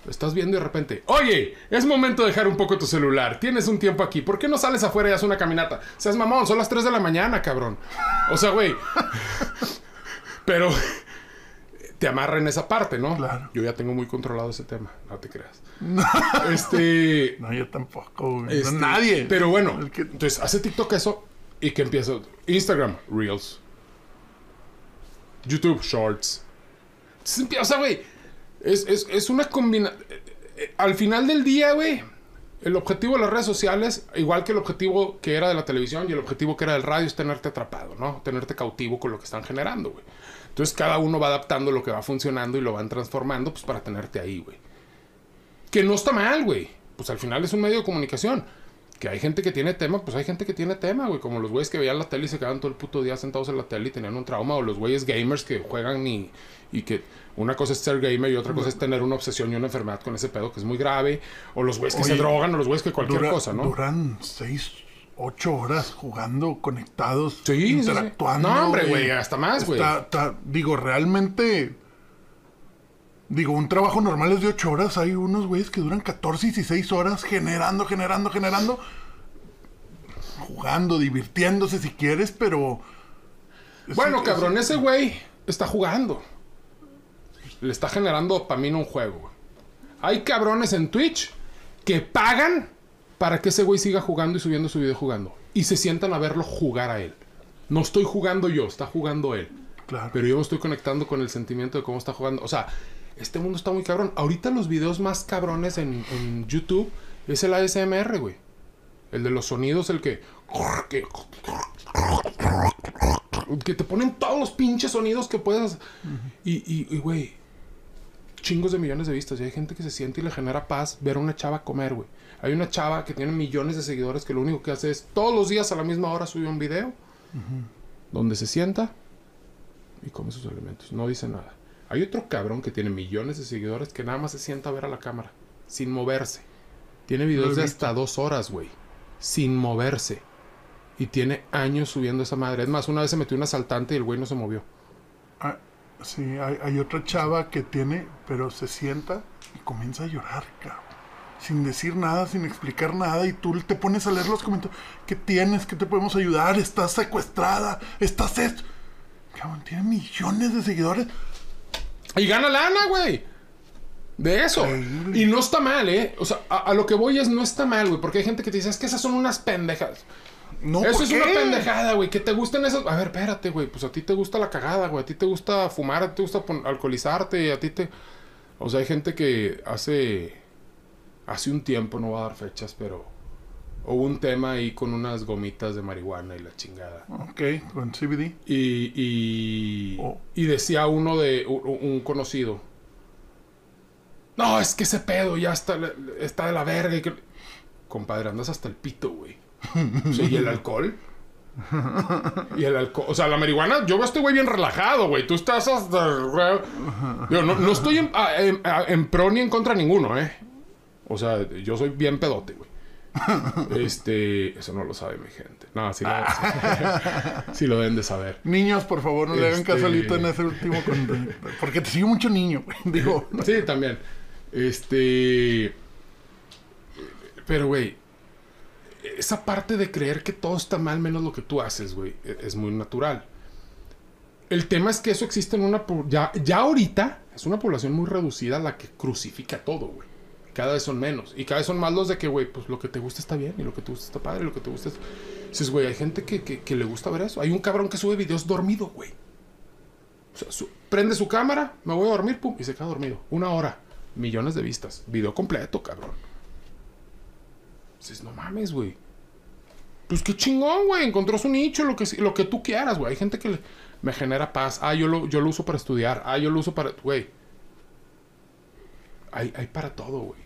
[SPEAKER 2] Estás viendo y de repente, oye, es momento de dejar un poco tu celular. Tienes un tiempo aquí. ¿Por qué no sales afuera y haces una caminata? Seas mamón, son las 3 de la mañana, cabrón. O sea, güey. [laughs] Pero te amarra en esa parte, ¿no?
[SPEAKER 1] Claro.
[SPEAKER 2] Yo ya tengo muy controlado ese tema, no te creas. [laughs] este.
[SPEAKER 1] No, yo tampoco, güey. no, este, nadie.
[SPEAKER 2] Pero bueno, entonces hace TikTok eso y que empieza Instagram, Reels. YouTube, Shorts. o sea, güey es, una combinación. Eh, eh, al final del día, güey, el objetivo de las redes sociales, igual que el objetivo que era de la televisión y el objetivo que era del radio, es tenerte atrapado, ¿no? Tenerte cautivo con lo que están generando, güey. Entonces cada uno va adaptando lo que va funcionando y lo van transformando, pues para tenerte ahí, güey. Que no está mal, güey. Pues al final es un medio de comunicación. Que hay gente que tiene tema, pues hay gente que tiene tema, güey. Como los güeyes que veían la tele y se quedaban todo el puto día sentados en la tele y tenían un trauma. O los güeyes gamers que juegan y, y que una cosa es ser gamer y otra cosa es tener una obsesión y una enfermedad con ese pedo que es muy grave. O los güeyes que se drogan o los güeyes que cualquier cosa, ¿no?
[SPEAKER 1] Duran seis, ocho horas jugando, conectados, interactuando.
[SPEAKER 2] No, hombre, güey, hasta más, güey.
[SPEAKER 1] Digo, realmente... Digo, un trabajo normal es de 8 horas. Hay unos güeyes que duran 14 y 16 horas generando, generando, generando. Jugando, divirtiéndose si quieres, pero.
[SPEAKER 2] Bueno, cabrón, ese güey está jugando. Le está generando dopamina un juego. Hay cabrones en Twitch que pagan para que ese güey siga jugando y subiendo su video jugando. Y se sientan a verlo jugar a él. No estoy jugando yo, está jugando él.
[SPEAKER 1] Claro.
[SPEAKER 2] Pero yo me estoy conectando con el sentimiento de cómo está jugando. O sea, este mundo está muy cabrón. Ahorita los videos más cabrones en, YouTube es el ASMR, güey. El de los sonidos, el que... Que te ponen todos los pinches sonidos que puedas. Y, güey, chingos de millones de vistas. Y hay gente que se siente y le genera paz ver a una chava comer, güey. Hay una chava que tiene millones de seguidores que lo único que hace es todos los días a la misma hora subir un video. Donde se sienta, y come sus alimentos. No dice nada. Hay otro cabrón que tiene millones de seguidores que nada más se sienta a ver a la cámara, sin moverse. Tiene videos de hasta dos horas, güey. Sin moverse. Y tiene años subiendo esa madre. Es más, una vez se metió un asaltante y el güey no se movió.
[SPEAKER 1] Ah, sí, hay, hay otra chava que tiene, pero se sienta y comienza a llorar, cabrón. Sin decir nada, sin explicar nada, y tú te pones a leer los comentarios. ¿Qué tienes? ¿Qué te podemos ayudar? ¿Estás secuestrada? ¿Estás esto? Cabrón, tiene millones de seguidores.
[SPEAKER 2] Y gana lana, güey. De eso. Y no está mal, ¿eh? O sea, a, a lo que voy es no está mal, güey. Porque hay gente que te dice, es que esas son unas pendejas.
[SPEAKER 1] No,
[SPEAKER 2] Eso
[SPEAKER 1] ¿por
[SPEAKER 2] es
[SPEAKER 1] qué?
[SPEAKER 2] una pendejada, güey. Que te gusten esas. A ver, espérate, güey. Pues a ti te gusta la cagada, güey. A ti te gusta fumar, a ti te gusta alcoholizarte. A ti te. O sea, hay gente que hace. Hace un tiempo, no voy a dar fechas, pero. Hubo un tema ahí con unas gomitas de marihuana y la chingada.
[SPEAKER 1] Ok, con CBD.
[SPEAKER 2] Y. Y,
[SPEAKER 1] Oh.
[SPEAKER 2] y decía uno de. Un, un conocido. No, es que ese pedo ya está, está de la verga. y que-". Compadre, andas hasta el pito, güey. O sea, ¿y el alcohol? Y el alcohol, o sea, la marihuana, yo estoy güey bien relajado, güey. Tú estás hasta. Yo no, no estoy en, a- en- a- en pro ni en contra de ninguno, ¿eh? O sea, yo soy bien pedote, güey. [laughs] Este, eso no lo sabe mi gente. No, lo, [laughs] sí lo deben de saber.
[SPEAKER 1] Niños, por favor, no le hagan
[SPEAKER 2] Este-
[SPEAKER 1] en ese último. con- Porque te sigue mucho niño, güey. Digo, [laughs]
[SPEAKER 2] Sí, también. Este. Pero, güey. Esa parte de creer que todo está mal menos lo que tú haces, güey, e- es muy natural. El tema es que eso existe en una... Ya, ya ahorita es una población muy reducida la que crucifica todo, güey. Cada vez son menos. Y cada vez son más los de que, güey, pues lo que te gusta está bien. Y lo que te gusta está padre. Y lo que te gusta es... Dices, güey, hay gente que, que- le gusta ver eso. Hay un cabrón que sube videos dormido, güey. O sea, prende su cámara, me voy a dormir, pum, y se queda dormido. Una hora. Millones de vistas. Video completo, cabrón. Dices, no mames, güey. Pues qué chingón, güey. Encontró su nicho, lo que, lo que tú quieras, güey. Hay gente que me genera paz. Ah, yo lo, yo lo uso para estudiar. Ah, yo lo uso para. Güey. Hay, para todo, güey.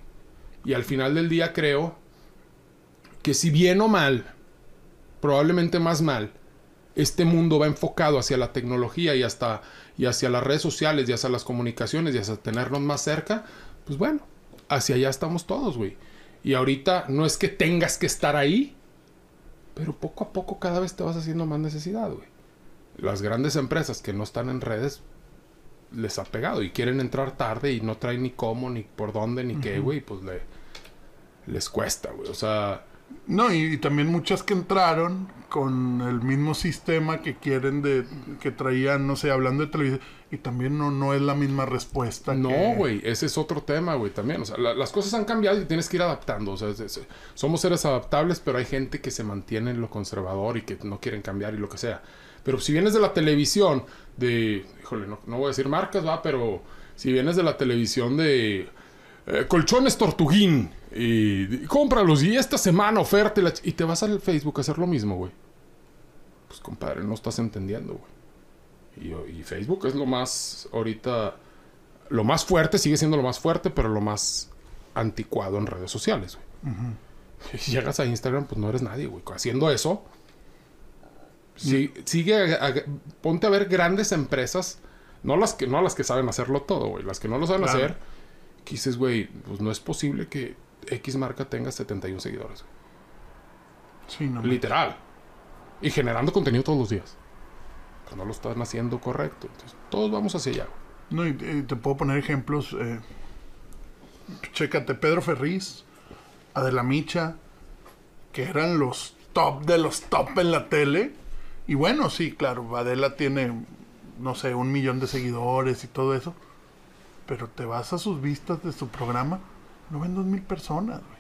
[SPEAKER 2] Y al final del día creo que si bien o mal, probablemente más mal, este mundo va enfocado hacia la tecnología y hasta y hacia las redes sociales y hacia las comunicaciones y hacia tenernos más cerca, pues bueno, hacia allá estamos todos, güey. Y ahorita no es que tengas que estar ahí, pero poco a poco cada vez te vas haciendo más necesidad, güey. Las grandes empresas que no están en redes les ha pegado y quieren entrar tarde y no traen ni cómo, ni por dónde, ni qué, güey, pues le, les cuesta, güey. O sea,
[SPEAKER 1] No, y, y también muchas que entraron con el mismo sistema que quieren de que traían, no sé, hablando de televisión, y también no, no es la misma respuesta.
[SPEAKER 2] No,
[SPEAKER 1] que-
[SPEAKER 2] güey, ese es otro tema, güey, también. O sea, la- las cosas han cambiado y tienes que ir adaptando. O sea, es- es- somos seres adaptables, pero hay gente que se mantiene en lo conservador y que no quieren cambiar y lo que sea. Pero si vienes de la televisión, de. Híjole, no, no voy a decir marcas, va, pero si vienes de la televisión de. eh, colchones Tortuguín y, y cómpralos y esta semana oferta y, te vas al Facebook a hacer lo mismo, güey. Pues compadre, no estás entendiendo, güey. Y, y Facebook es lo más ahorita lo más fuerte, sigue siendo lo más fuerte, pero lo más anticuado en redes sociales, güey. Y [laughs] llegas a Instagram, pues no eres nadie, güey. Haciendo eso, sí- sigue, a- a- ponte a ver grandes empresas, no las que, no las que saben hacerlo todo, güey, las que no lo saben
[SPEAKER 1] Claro.
[SPEAKER 2] hacer, que dices, güey, pues no es posible que X marca tenga 71 seguidores, güey.
[SPEAKER 1] Sí, no.
[SPEAKER 2] Literal. Y generando contenido todos los días. Pues no lo están haciendo correcto. Entonces, todos vamos hacia allá, güey.
[SPEAKER 1] No, y, y te puedo poner ejemplos. Eh, chécate, Pedro Ferriz, Adela Micha, que eran los top de los top en la tele. Y bueno, sí, claro, Adela tiene, no sé, un millón de seguidores y todo eso. Pero te vas a sus vistas de su programa, no ven dos mil personas, güey.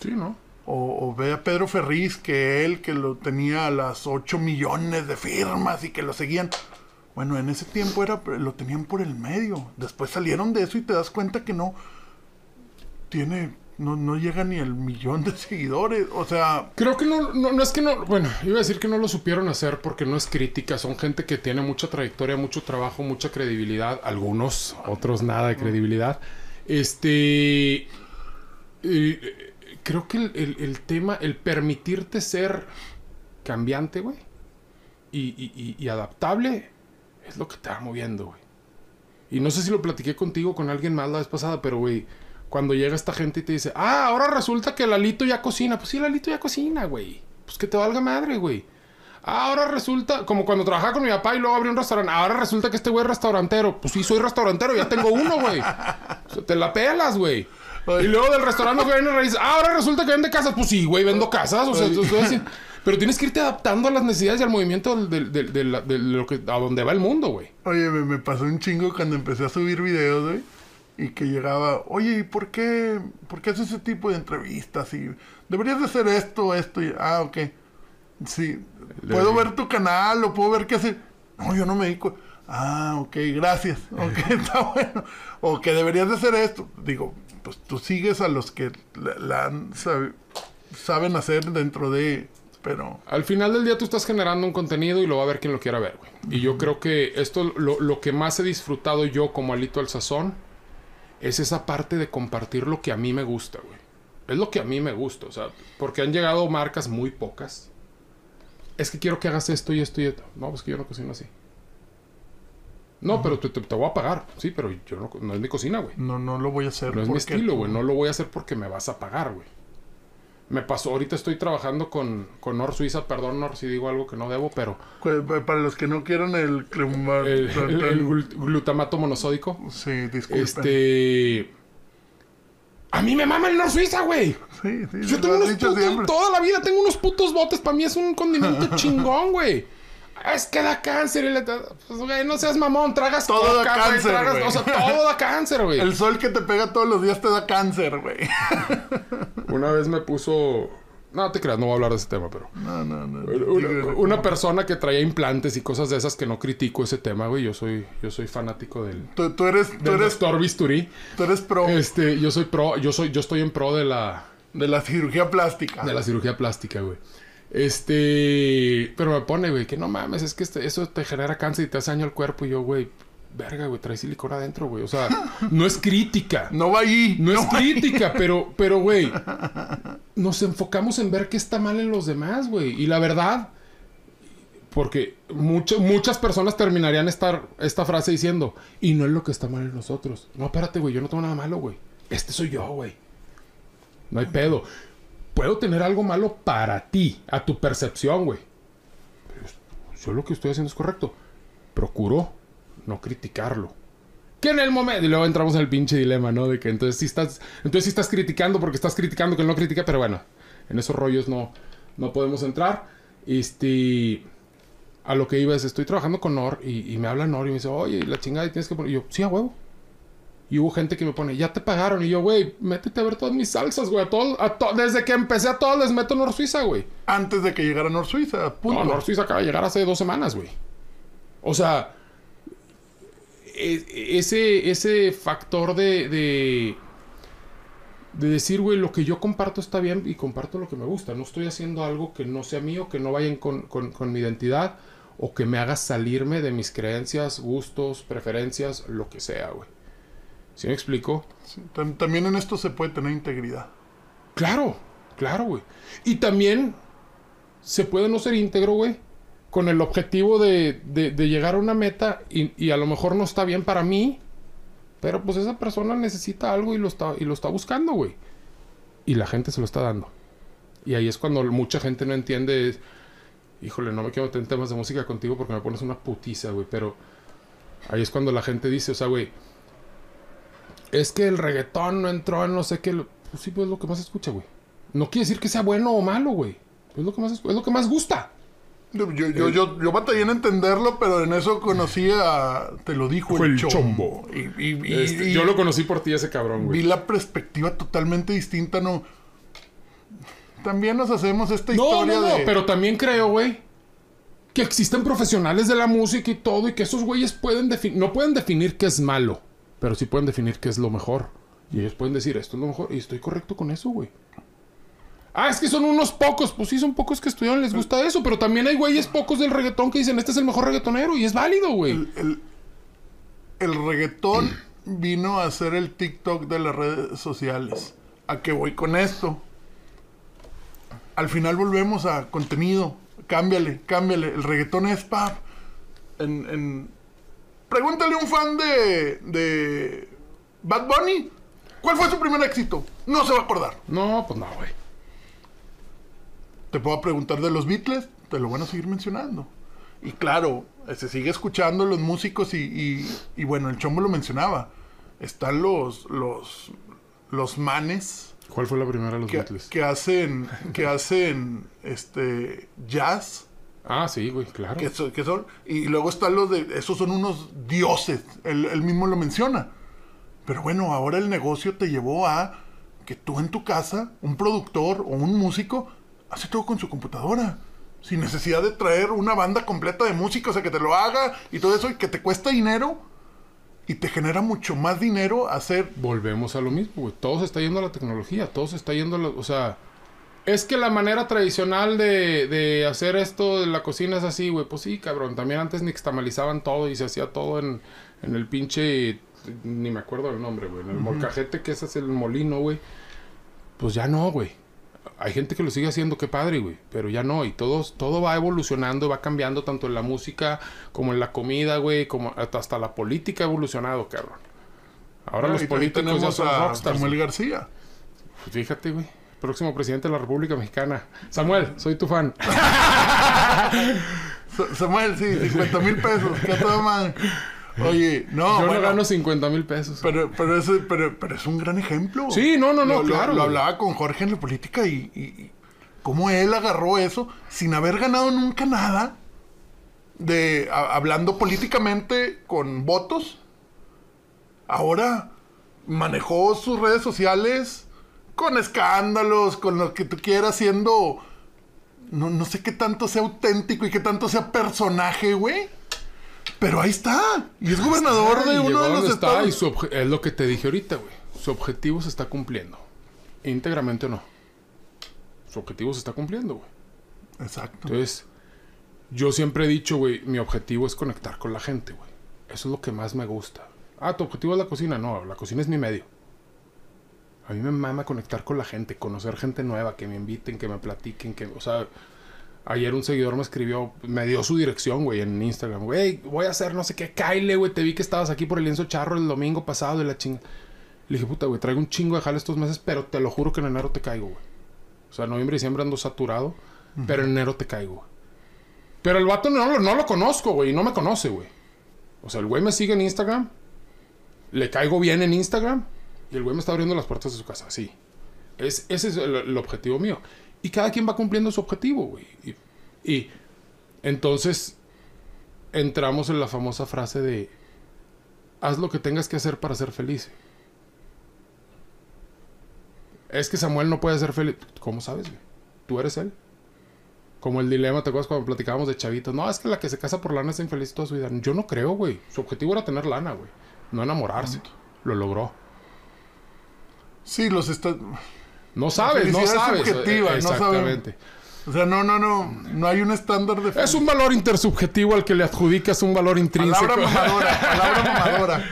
[SPEAKER 2] Sí, ¿no?
[SPEAKER 1] O, o ve a Pedro Ferriz, que él, que lo tenía a las 8 millones de firmas y que lo seguían. Bueno, en ese tiempo era, lo tenían por el medio. Después salieron de eso y te das cuenta que no tiene, no, no llega ni el millón de [laughs] seguidores. O sea,
[SPEAKER 2] Creo que no, no, no es que no, bueno, iba a decir que no lo supieron hacer porque no es crítica, son gente que tiene mucha trayectoria, mucho trabajo, mucha credibilidad, algunos, otros nada de credibilidad. Este, eh, creo que el, el- el tema, el permitirte ser cambiante, güey, y, y- adaptable, es lo que te va moviendo, güey. Y no sé si lo platiqué contigo o con alguien más la vez pasada, pero, güey, cuando llega esta gente y te dice, ah, ahora resulta que Lalito ya cocina. Pues sí, Lalito ya cocina, güey. Pues que te valga madre, güey. Ah, ahora resulta, como cuando trabajaba con mi papá y luego abrió un restaurante. Ahora resulta que este güey es restaurantero. Pues sí, soy restaurantero, ya tengo uno, güey. O sea, te la pelas, güey. Y luego del restaurante que viene y dice, ah, ahora resulta que vende casas. Pues sí, güey, vendo casas. O sea, tú- tú decir- pero tienes que irte adaptando a las necesidades y al movimiento de lo que, a donde va el mundo, güey.
[SPEAKER 1] Oye, me, me pasó un chingo cuando empecé a subir videos, güey. Y que llegaba, oye, ¿y por qué, por qué haces ese tipo de entrevistas? Y deberías de hacer esto, esto. Y, ah, ok. Sí, puedo ver tu canal o puedo ver qué hace. No, yo no me dedico. Ah, ok, gracias. [laughs] Ok, está bueno. O que deberías de hacer esto. Digo, pues tú sigues a los que la, saben hacer dentro de... Pero...
[SPEAKER 2] Al final del día tú estás generando un contenido y lo va a ver quien lo quiera ver, güey. Y yo creo que esto, lo, lo que más he disfrutado yo como alito al sazón, es esa parte de compartir lo que a mí me gusta, güey. Es lo que a mí me gusta, o sea, porque han llegado marcas muy pocas. Es que quiero que hagas esto y esto y esto. No, pues que yo no cocino así. No, pero te, te- te voy a pagar. Sí, pero yo no, no es mi cocina, güey.
[SPEAKER 1] No, no lo voy a hacer.
[SPEAKER 2] No es mi estilo, güey. No lo voy a hacer porque me vas a pagar, güey. Me pasó, ahorita estoy trabajando con, con Nor Suiza, perdón Nor si digo algo que no debo, pero
[SPEAKER 1] Cu- Para los que no quieran el...
[SPEAKER 2] el, el- el glu- glutamato monosódico,
[SPEAKER 1] Sí, disculpen.
[SPEAKER 2] este... A mí me mama el Nor Suiza, güey.
[SPEAKER 1] Sí, sí,
[SPEAKER 2] Yo tengo unos putos, toda la vida tengo unos putos botes, para mí es un condimento [laughs] chingón, güey. Es que da cáncer y le... Pues, güey, no seas mamón, tragas
[SPEAKER 1] Todo da
[SPEAKER 2] coca, güey,
[SPEAKER 1] cáncer,
[SPEAKER 2] tragas-
[SPEAKER 1] güey.
[SPEAKER 2] O sea, todo da cáncer, güey.
[SPEAKER 1] El sol que te pega todos los días te da cáncer, güey. [laughs]
[SPEAKER 2] Una vez me puso... No te creas, no voy a hablar de ese tema, pero...
[SPEAKER 1] No, no, no.
[SPEAKER 2] Una, persona que traía implantes y cosas de esas que no critico ese tema, güey. Yo soy, yo soy fanático del,
[SPEAKER 1] Tú, tú eres, tú,
[SPEAKER 2] del
[SPEAKER 1] eres,
[SPEAKER 2] doctor Bisturí.
[SPEAKER 1] tú eres pro
[SPEAKER 2] Este, yo soy pro, yo soy, yo estoy en pro de la,
[SPEAKER 1] de la cirugía plástica.
[SPEAKER 2] de la cirugía plástica, güey. Este, pero me pone, güey, que no mames, es que este- eso te genera cáncer y te hace daño al cuerpo. Y yo, güey, verga, güey, trae silicona adentro, güey. O sea, no es crítica. [laughs]
[SPEAKER 1] No va ahí.
[SPEAKER 2] No es
[SPEAKER 1] ahí.
[SPEAKER 2] crítica, pero, pero, güey, [laughs] nos enfocamos en ver qué está mal en los demás, güey. Y la verdad, porque mucho- muchas personas terminarían esta, esta frase diciendo, y no es lo que está mal en nosotros. No, espérate, güey, yo no tengo nada malo, güey. Este soy yo, güey. No hay pedo. Puedo tener algo malo para ti, a tu percepción, güey. Pero yo lo que estoy haciendo es correcto. Procuro no criticarlo. Que en el momento. Y luego entramos en el pinche dilema, ¿no? De que entonces sí estás. Entonces sí estás criticando porque estás criticando que él no critica, pero bueno. En esos rollos no, no podemos entrar. Este. A lo que iba es, estoy trabajando con Nor y, me habla Nor y me dice, oye, la chingada tienes que poner. Y yo, sí, a huevo. Y hubo gente que me pone, ya te pagaron. Y yo, güey, métete a ver todas mis salsas, güey. A todos, a to- desde que empecé a todos les meto Nor Suiza, güey.
[SPEAKER 1] Antes de que llegara Nor Suiza, punto.
[SPEAKER 2] No, Nor Suiza acaba de llegar hace dos semanas, güey. O sea, e- ese, ese factor de, de, de decir, güey, lo que yo comparto está bien y comparto lo que me gusta. No estoy haciendo algo que no sea mío, que no vayan con, con, con mi identidad o que me haga salirme de mis creencias, gustos, preferencias, lo que sea, güey. ¿Sí me explico?
[SPEAKER 1] Sí, También en esto se puede tener integridad.
[SPEAKER 2] Claro, claro, güey. Y también se puede no ser íntegro, güey. Con el objetivo de, de- de llegar a una meta y, y a lo mejor no está bien para mí. Pero pues esa persona necesita algo y lo está, y lo está buscando, güey. Y la gente se lo está dando. Y ahí es cuando mucha gente no entiende. Híjole, no me quiero meter en temas de música contigo porque me pones una putiza, güey. Pero ahí es cuando la gente dice, o sea, güey. Es que el reggaetón no entró en no sé qué. Pues sí, pues es lo que más escucha, güey. No quiere decir que sea bueno o malo, güey. Es lo que más, es lo que más gusta.
[SPEAKER 1] Yo, yo, yo, yo, yo batallé en entenderlo, pero en eso conocí a... Te lo dijo
[SPEAKER 2] Fue
[SPEAKER 1] el,
[SPEAKER 2] el
[SPEAKER 1] chombo.
[SPEAKER 2] Chombo.
[SPEAKER 1] Y, y- y-
[SPEAKER 2] Este,
[SPEAKER 1] y
[SPEAKER 2] yo lo conocí por ti, ese cabrón,
[SPEAKER 1] vi
[SPEAKER 2] güey.
[SPEAKER 1] la perspectiva totalmente distinta, ¿no? También nos hacemos esta
[SPEAKER 2] No,
[SPEAKER 1] historia
[SPEAKER 2] no, no,
[SPEAKER 1] de...
[SPEAKER 2] pero también creo, güey, que existen profesionales de la música y todo, y que esos güeyes pueden definir, no pueden definir qué es malo, pero sí pueden definir qué es lo mejor. Y ellos pueden decir, esto es lo mejor, y estoy correcto con eso, güey. Ah, es que son unos pocos. Pues sí, son pocos que estudiaron, les gusta eso. Pero también hay güeyes pocos del reggaetón que dicen, este es el mejor reggaetonero. Y es válido, güey.
[SPEAKER 1] El, el- reggaetón [clears throat] vino a ser el TikTok de las redes sociales. ¿A qué voy con esto? Al final volvemos a contenido. Cámbiale, cámbiale. El reggaetón es pap. En, en Pregúntale a un fan de, de Bad Bunny. ¿Cuál fue su primer éxito? No se va a acordar.
[SPEAKER 2] No, pues no, güey.
[SPEAKER 1] Te puedo preguntar de los Beatles, te lo van a seguir mencionando. Y claro, se sigue escuchando los músicos y, y, y bueno, el chombo lo mencionaba. Están los, los, los manes
[SPEAKER 2] ¿Cuál fue la primera de los
[SPEAKER 1] que,
[SPEAKER 2] Beatles?
[SPEAKER 1] que hacen, que [laughs] hacen este jazz.
[SPEAKER 2] Ah, sí, güey, claro.
[SPEAKER 1] Que, so- que son, y luego están los de, esos son unos dioses, él, él mismo lo menciona. Pero bueno, ahora el negocio te llevó a que tú en tu casa, un productor o un músico, hace todo con su computadora. Sin necesidad de traer una banda completa de música, o sea, que te lo haga y todo eso, y que te cuesta dinero y te genera mucho más dinero hacer.
[SPEAKER 2] Volvemos a lo mismo, güey. Todo se está yendo a la tecnología, todo se está yendo a la... O sea, es que la manera tradicional de, de hacer esto de la cocina es así, güey. Pues sí, cabrón. También antes nixtamalizaban todo y se hacía todo en, en el pinche... Ni me acuerdo del nombre, güey. En el molcajete, que ese es el molino, güey. Pues ya no, güey. Hay gente que lo sigue haciendo, qué padre, güey. Pero ya no. Y todo, todo va evolucionando, va cambiando tanto en la música como en la comida, güey. Como hasta hasta la política ha evolucionado, cabrón. Ahora los políticos ya
[SPEAKER 1] tenemos
[SPEAKER 2] son
[SPEAKER 1] a
[SPEAKER 2] rockstars.
[SPEAKER 1] Samuel. García.
[SPEAKER 2] Pues Fíjate, güey. Próximo presidente de la República Mexicana. Samuel, soy tu fan. [laughs]
[SPEAKER 1] Sa- Samuel, sí, 50 mil pesos. ¿Qué madre? Oye, no,
[SPEAKER 2] Yo
[SPEAKER 1] bueno,
[SPEAKER 2] no gano 50 mil pesos.
[SPEAKER 1] pero, pero, ese- pero, pero es un gran ejemplo.
[SPEAKER 2] Sí, no, no, no,
[SPEAKER 1] Lo- lo-
[SPEAKER 2] claro,
[SPEAKER 1] Lo,
[SPEAKER 2] güey.
[SPEAKER 1] hablaba con Jorge en la política y, y, y cómo él agarró eso sin haber ganado nunca nada. De, a- hablando políticamente con votos. Ahora manejó sus redes sociales con escándalos, con lo que tú quieras, siendo. No, no sé qué tanto sea auténtico y qué tanto sea personaje, güey. Pero ahí está. Y es gobernador de uno de los
[SPEAKER 2] está
[SPEAKER 1] estados.
[SPEAKER 2] y su es lo que te dije ahorita, güey. Su objetivo se está cumpliendo. Íntegramente o no. Su objetivo se está cumpliendo, güey.
[SPEAKER 1] Exacto.
[SPEAKER 2] Entonces, yo siempre he dicho, güey, mi objetivo es conectar con la gente, güey. Eso es lo que más me gusta. Ah, tu objetivo es la cocina. No, la cocina es mi medio. A mí me mama conectar con la gente, conocer gente nueva, que me inviten, que me platiquen, que, o sea, ayer un seguidor me escribió, me dio su dirección, güey, en Instagram. Güey, voy a hacer no sé qué, Kyle, güey, te vi que estabas aquí por el lienzo charro el domingo pasado y la chinga. Le dije, puta, güey, traigo un chingo de jale estos meses, pero te lo juro que en enero te caigo, güey. O sea, noviembre y diciembre ando saturado, pero en enero te caigo, güey. Pero el vato no, lo- no lo conozco, güey, y no me conoce, güey. O sea, el güey me sigue en Instagram, le caigo bien en Instagram, y el güey me está abriendo las puertas de su casa, sí. Es, ese es el, el objetivo mío. Y cada quien va cumpliendo su objetivo, güey. Y, y entonces entramos en la famosa frase de, haz lo que tengas que hacer para ser feliz. Es que Samuel no puede ser feliz. ¿Cómo sabes, güey? Tú eres él. Como el dilema, ¿te acuerdas cuando platicábamos de chavitos? No, es que la que se casa por lana es infeliz toda su vida. Yo no creo, güey. Su objetivo era tener lana, güey. No enamorarse. Lo logró.
[SPEAKER 1] Sí, los está...
[SPEAKER 2] No sabes, no sabes.
[SPEAKER 1] subjetiva,
[SPEAKER 2] Eh,
[SPEAKER 1] no
[SPEAKER 2] Exactamente.
[SPEAKER 1] O sea, no, no, no. No hay un estándar de...
[SPEAKER 2] Es un valor intersubjetivo al que le adjudicas un valor intrínseco.
[SPEAKER 1] Palabra mamadora, [laughs] palabra mamadora.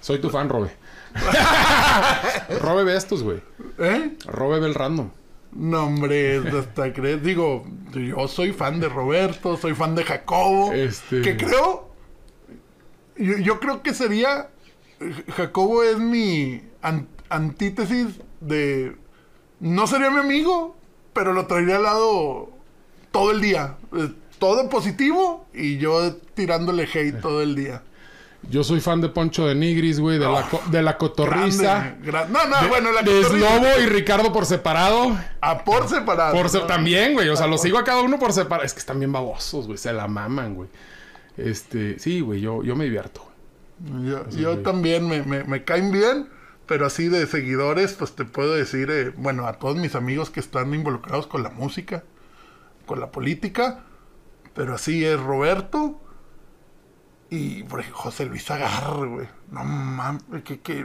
[SPEAKER 2] Soy tu fan, Robe. [laughs] Robe ve estos, güey.
[SPEAKER 1] ¿Eh?
[SPEAKER 2] Robe ve el random.
[SPEAKER 1] No, hombre, hasta crees. Digo, yo soy fan de Roberto, soy fan de Jacobo.
[SPEAKER 2] Este-
[SPEAKER 1] Que creo. Yo, yo creo que sería. Jacobo es mi antítesis de. No sería mi amigo, pero lo traería al lado todo el día. Eh, Todo positivo y yo tirándole hate todo el día.
[SPEAKER 2] Yo soy fan de Poncho de Nigris, güey, de, la, co- de la cotorriza.
[SPEAKER 1] Grande, gran- no, no, bueno, la
[SPEAKER 2] de Slobo y Ricardo por separado.
[SPEAKER 1] A por separado.
[SPEAKER 2] Por se-
[SPEAKER 1] ¿no?
[SPEAKER 2] también, güey. O sea, los sigo a cada uno por separado. Es que están bien babosos, güey. Se la maman, güey. Este, sí, güey, yo, yo me divierto.
[SPEAKER 1] Yo, yo también me, me- me caen bien, pero así de seguidores, pues te puedo decir, eh, bueno, a todos mis amigos que están involucrados con la música, con la política, pero así es Roberto y por ejemplo, José Luis Agarre, güey. No mames, que, que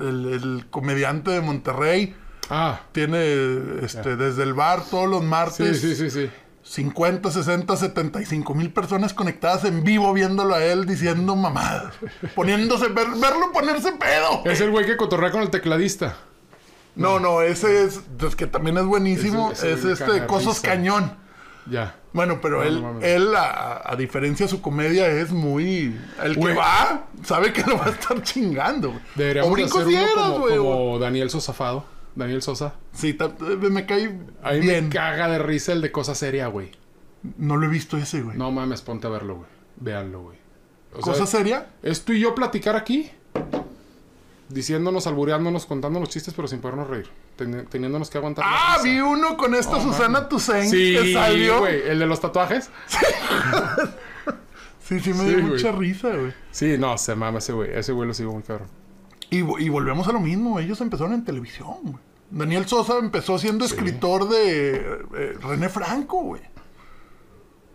[SPEAKER 1] el, el comediante de Monterrey
[SPEAKER 2] Ah,
[SPEAKER 1] tiene este, desde el bar todos los
[SPEAKER 2] sí,
[SPEAKER 1] martes.
[SPEAKER 2] sí, sí, sí.
[SPEAKER 1] 50, 60, 75 mil personas conectadas en vivo viéndolo a él diciendo mamadas. Poniéndose, ver- verlo ponerse pedo.
[SPEAKER 2] Es el güey que cotorrea con el tecladista.
[SPEAKER 1] No, no, ese es, es que también es buenísimo.
[SPEAKER 2] Ese
[SPEAKER 1] es
[SPEAKER 2] güey
[SPEAKER 1] este Cosos. Cañón.
[SPEAKER 2] Ya.
[SPEAKER 1] Bueno, pero
[SPEAKER 2] No,
[SPEAKER 1] él,
[SPEAKER 2] no
[SPEAKER 1] él a, a diferencia de su comedia, es muy... El que va, sabe que lo va a estar chingando.
[SPEAKER 2] Deberíamos hacer uno como, como Daniel Sosafado. Daniel Sosa.
[SPEAKER 1] Sí, me cae
[SPEAKER 2] A mí
[SPEAKER 1] bien.
[SPEAKER 2] me caga de risa el de cosa seria, güey.
[SPEAKER 1] No lo he visto ese, güey.
[SPEAKER 2] No mames, ponte a verlo, güey. Véanlo, güey. O sea,
[SPEAKER 1] ¿Cosa seria?
[SPEAKER 2] es tú y yo platicar aquí. Diciéndonos, albureándonos, contándonos chistes, pero sin podernos reír. Teni- teniéndonos que aguantar.
[SPEAKER 1] Ah, vi uno con esta Susana. Toussaint
[SPEAKER 2] Sí,
[SPEAKER 1] que salió.
[SPEAKER 2] güey. El de los tatuajes. [laughs]
[SPEAKER 1] Sí, sí, me
[SPEAKER 2] Sí,
[SPEAKER 1] dio mucha risa, güey.
[SPEAKER 2] Sí, no, se mama ese güey. Ese güey lo sigo muy cabrón.
[SPEAKER 1] Y, vo- y volvemos a lo mismo. Ellos empezaron en televisión, güey. Daniel Sosa empezó siendo escritor de eh, René Franco, güey.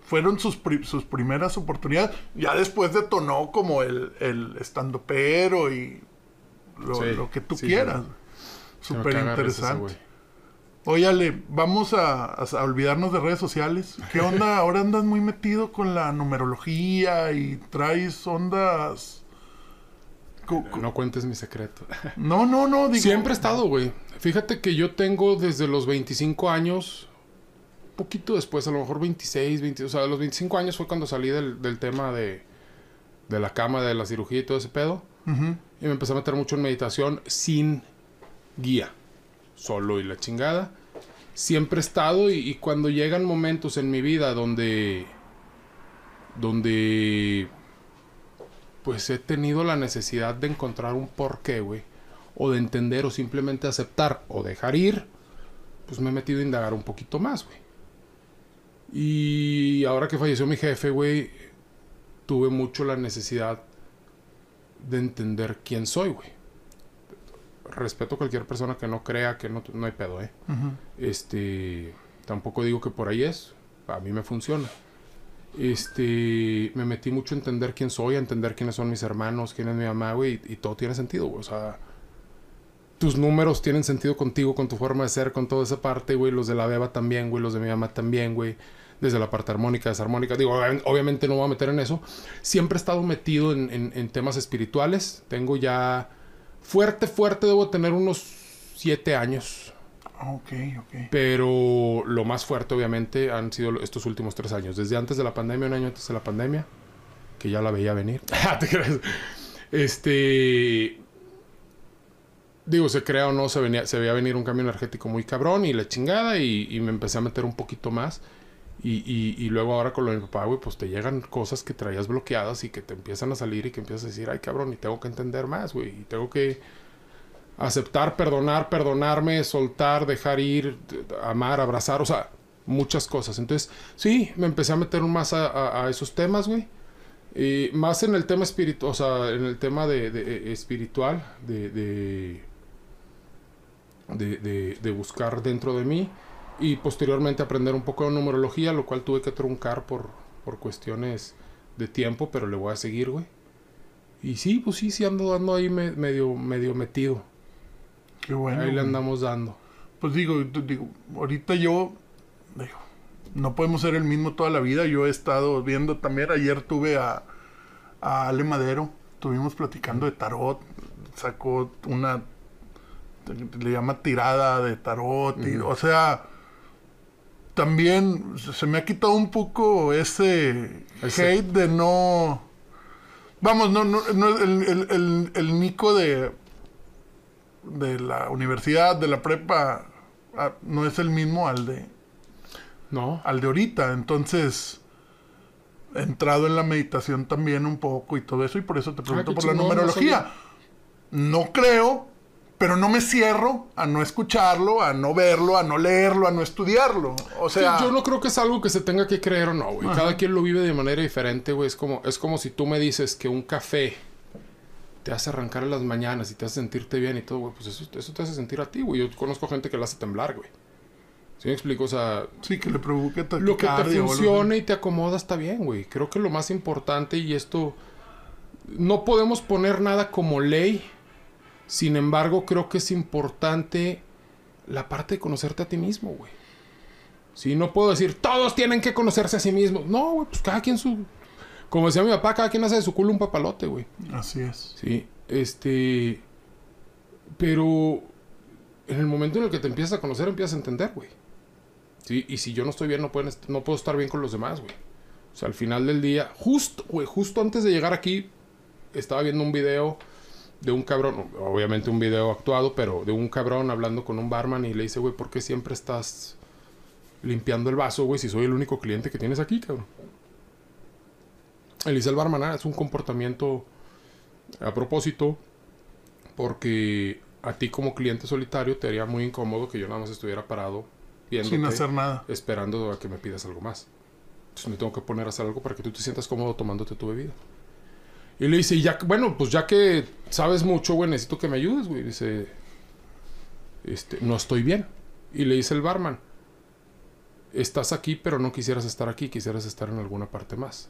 [SPEAKER 1] Fueron sus, pri- sus primeras oportunidades. Ya después detonó como el, el estandopero y lo,
[SPEAKER 2] Sí,
[SPEAKER 1] lo que tú
[SPEAKER 2] sí,
[SPEAKER 1] quieras. Súper interesante. Óyale, vamos a, a- a olvidarnos de redes sociales. ¿Qué onda? [laughs] Ahora andas muy metido con la numerología y traes ondas...
[SPEAKER 2] No cuentes mi secreto. [laughs]
[SPEAKER 1] No, no, no. Digo,
[SPEAKER 2] Siempre he estado, güey. Fíjate que yo tengo desde los 25 años, poquito después, a lo mejor 26, 20, o sea, a los 25 años fue cuando salí del, del tema de, de la cama, de la cirugía y todo ese pedo. Y me empecé a meter mucho en meditación sin guía, solo y la chingada. Siempre he estado y, y cuando llegan momentos en mi vida donde, donde, pues he tenido la necesidad de encontrar un porqué, güey, o de entender o simplemente aceptar o dejar ir, pues me he metido a indagar un poquito más, güey. Y ahora que falleció mi jefe, güey, tuve mucho la necesidad de entender quién soy, güey. Respeto a cualquier persona que no crea que no, no hay pedo, ¿eh? Este, tampoco digo que por ahí es. A mí me funciona. Este, me metí mucho a entender quién soy, a entender quiénes son mis hermanos, quién es mi mamá, güey, y, y todo tiene sentido, güey. O sea, tus números tienen sentido contigo, con tu forma de ser, con toda esa parte, güey. Los de la beba también, güey. Los de mi mamá también, güey. Desde la parte armónica, desarmónica. Digo, obvi- obviamente no me voy a meter en eso. Siempre he estado metido en- en temas espirituales. Tengo ya... Fuerte, fuerte, debo tener unos siete años.
[SPEAKER 1] Ah, Ok, ok.
[SPEAKER 2] Pero lo más fuerte, obviamente, han sido estos últimos tres años. Desde antes de la pandemia, un año antes de la pandemia, que ya la veía venir. [laughs] Ah. Este. Digo, se crea o no, se, venía, se veía venir un cambio energético muy cabrón y la chingada, y, y me empecé a meter un poquito más. Y, y, y luego ahora con lo de mi papá, güey, pues te llegan cosas que traías bloqueadas y que te empiezan a salir y que empiezas a decir, ay cabrón, y tengo que entender más, güey, y tengo que aceptar, perdonar, perdonarme, soltar, dejar ir, amar, abrazar, o sea, muchas cosas. Entonces, sí, me empecé a meter más a, esos temas, güey. Y más en el tema espiritual, o sea, en el tema de, de- eh, espiritual, de, de, de, de- buscar dentro de mí y posteriormente aprender un poco de numerología, lo cual tuve que truncar por, por cuestiones de tiempo, pero le voy a seguir, güey. Y sí, pues sí, sí ando dando ahí me- medio, medio metido.
[SPEAKER 1] Qué bueno.
[SPEAKER 2] ahí le andamos dando.
[SPEAKER 1] Pues digo, ahorita yo, digo, no podemos ser el mismo toda la vida. Yo he estado viendo también, ayer tuve a, a Ale Madero, estuvimos platicando de tarot, sacó una, le llama tirada de tarot, y, o sea, también se me ha quitado un poco ese,
[SPEAKER 2] Ese-
[SPEAKER 1] hate de no... Vamos, no, no, no, el, el, el, el Nico de, de la universidad, de la prepa, ah, no es el mismo al de,
[SPEAKER 2] No,
[SPEAKER 1] al de ahorita. Entonces, he entrado en la meditación también un poco y todo eso, y por eso te pregunto
[SPEAKER 2] qué
[SPEAKER 1] por la
[SPEAKER 2] chingón,
[SPEAKER 1] numerología. No creo, pero no me cierro a no escucharlo, a no verlo, a no leerlo, a no estudiarlo. O sea,
[SPEAKER 2] yo no creo que es algo que se tenga que creer o no, güey. Cada quien lo vive de manera diferente, güey. Es como, es como si tú me dices que un café te hace arrancar en las mañanas y te hace sentirte bien y todo, güey. Pues eso, eso te hace sentir a ti, güey. Yo conozco gente que la hace temblar, güey. ¿Sí me explico? O sea,
[SPEAKER 1] sí que le provoque
[SPEAKER 2] lo que te funcione y te acomoda está bien, güey. Creo que lo más importante y esto no podemos poner nada como ley. Sin embargo, creo que es importante la parte de conocerte a ti mismo, güey. Si no puedo decir, todos tienen que conocerse a sí mismos. No, güey, pues cada quien su... Como decía mi papá, cada quien hace de su culo un papalote, güey.
[SPEAKER 1] Así es.
[SPEAKER 2] Sí, este... Pero en el momento en el que te empiezas a conocer, empiezas a entender, güey. ¿Sí? Y si yo no estoy bien, no, pueden, no puedo estar bien con los demás, güey. O sea, al final del día, justo, güey, justo antes de llegar aquí, estaba viendo un video de un cabrón, obviamente un video actuado, pero de un cabrón hablando con un barman y le dice, güey, ¿por qué siempre estás limpiando el vaso, güey, si soy el único cliente que tienes aquí, cabrón? Él dice el barman, ah, es un comportamiento a propósito, porque a ti como cliente solitario te haría muy incómodo que yo nada más estuviera parado viendo
[SPEAKER 1] Sin hacer nada.
[SPEAKER 2] esperando a que me pidas algo más. Entonces me tengo que poner a hacer algo para que tú te sientas cómodo tomándote tu bebida. Y le dice, ya, bueno, pues ya que sabes mucho, güey, necesito que me ayudes, güey. Dice, este, no estoy bien. Y le dice el barman, estás aquí, pero no quisieras estar aquí, quisieras estar en alguna parte más.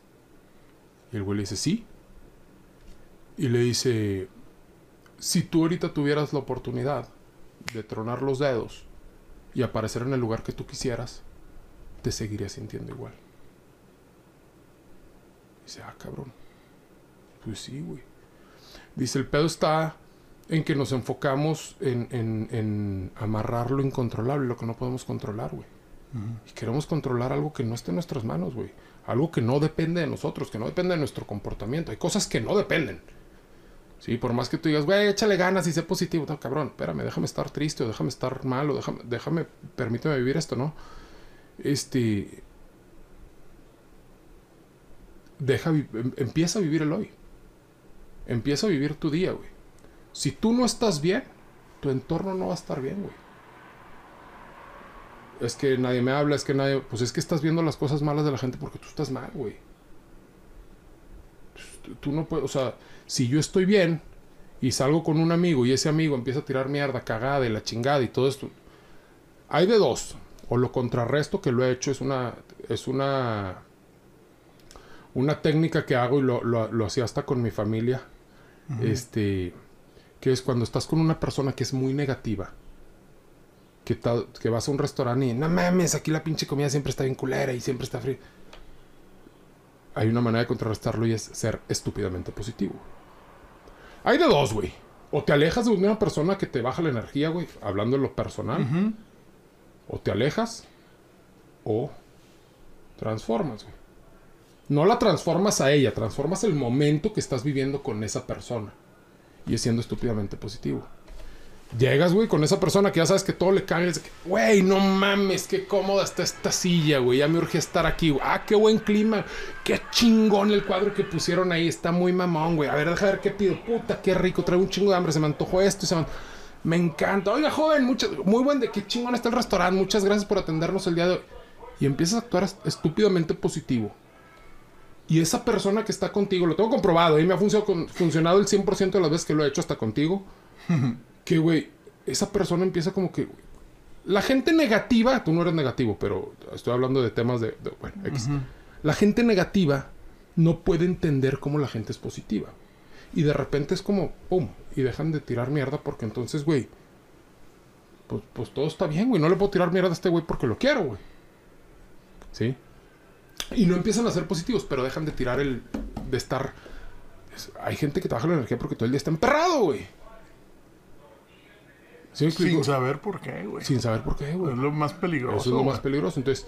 [SPEAKER 2] Y el güey le dice, sí. Y le dice, si tú ahorita tuvieras la oportunidad de tronar los dedos y aparecer en el lugar que tú quisieras, te seguirías sintiendo igual. Dice, ah, cabrón. Pues sí, güey. Dice, el pedo está en que nos enfocamos en, en, en amarrar lo incontrolable, lo que no podemos controlar, güey. Y queremos controlar algo que no esté en nuestras manos, güey. Algo que no depende de nosotros, que no depende de nuestro comportamiento. Hay cosas que no dependen. Sí, por más que tú digas, güey, échale ganas y sé positivo. No, cabrón, espérame, déjame estar triste o déjame estar mal o déjame, déjame, permíteme vivir esto, ¿no? Este... Deja, em- empieza a vivir el hoy. Empieza a vivir tu día, güey. Si tú no estás bien, tu entorno no va a estar bien, güey. Es que nadie me habla, es que nadie... Pues es que estás viendo las cosas malas de la gente porque tú estás mal, güey. Tú- Tú no puedes... O sea, si yo estoy bien y salgo con un amigo y ese amigo empieza a tirar mierda, cagada y la chingada y todo esto... Hay de dos. O lo contrarresto que lo he hecho es una... Es una... Una técnica que hago y lo, lo, lo hacía hasta con mi familia. Este... Que es cuando estás con una persona que es muy negativa que, que vas a un restaurante y no mames, aquí la pinche comida siempre está bien culera y siempre está fría. Hay una manera de contrarrestarlo y es ser estúpidamente positivo. Hay de dos, güey. O te alejas de una persona que te baja la energía, güey, hablando en lo personal. O te alejas o transformas, güey. No la transformas a ella, transformas el momento que estás viviendo con esa persona. Y es siendo estúpidamente positivo. Llegas, güey, con esa persona que ya sabes que todo le dices, Güey, no mames, qué cómoda está esta silla, güey. Ya me urge estar aquí, güey. Ah, qué buen clima. Qué chingón el cuadro que pusieron ahí. Está muy mamón, güey. A ver, deja ver qué pido. Puta, qué rico. Traigo un chingo de hambre. Se me antojó esto y se me... Me encanta. Oiga, joven, muchas... muy buen de qué chingón está el restaurante. Muchas gracias por atendernos el día de hoy. Y empiezas a actuar est- estúpidamente positivo. Y esa persona que está contigo, lo tengo comprobado, y me ha funcionado, funcionado el 100% de las veces que lo he hecho hasta contigo. [laughs] que, güey, esa persona empieza como que. La gente negativa, tú no eres negativo, pero estoy hablando de temas de. de- bueno, X. La gente negativa no puede entender cómo la gente es positiva. Y de repente es como, ¡pum! Y dejan de tirar mierda porque entonces, güey. Pues, pues todo está bien, güey. No le puedo tirar mierda a este güey porque lo quiero, güey. ¿Sí? Y no empiezan a ser positivos, pero dejan de tirar el. de estar. es- hay gente que trabaja la energía porque todo el día está emperrado, güey.
[SPEAKER 1] Sin saber por qué, güey.
[SPEAKER 2] Sin saber por qué, güey.
[SPEAKER 1] Es lo más peligroso.
[SPEAKER 2] Eso es lo más peligroso. Entonces,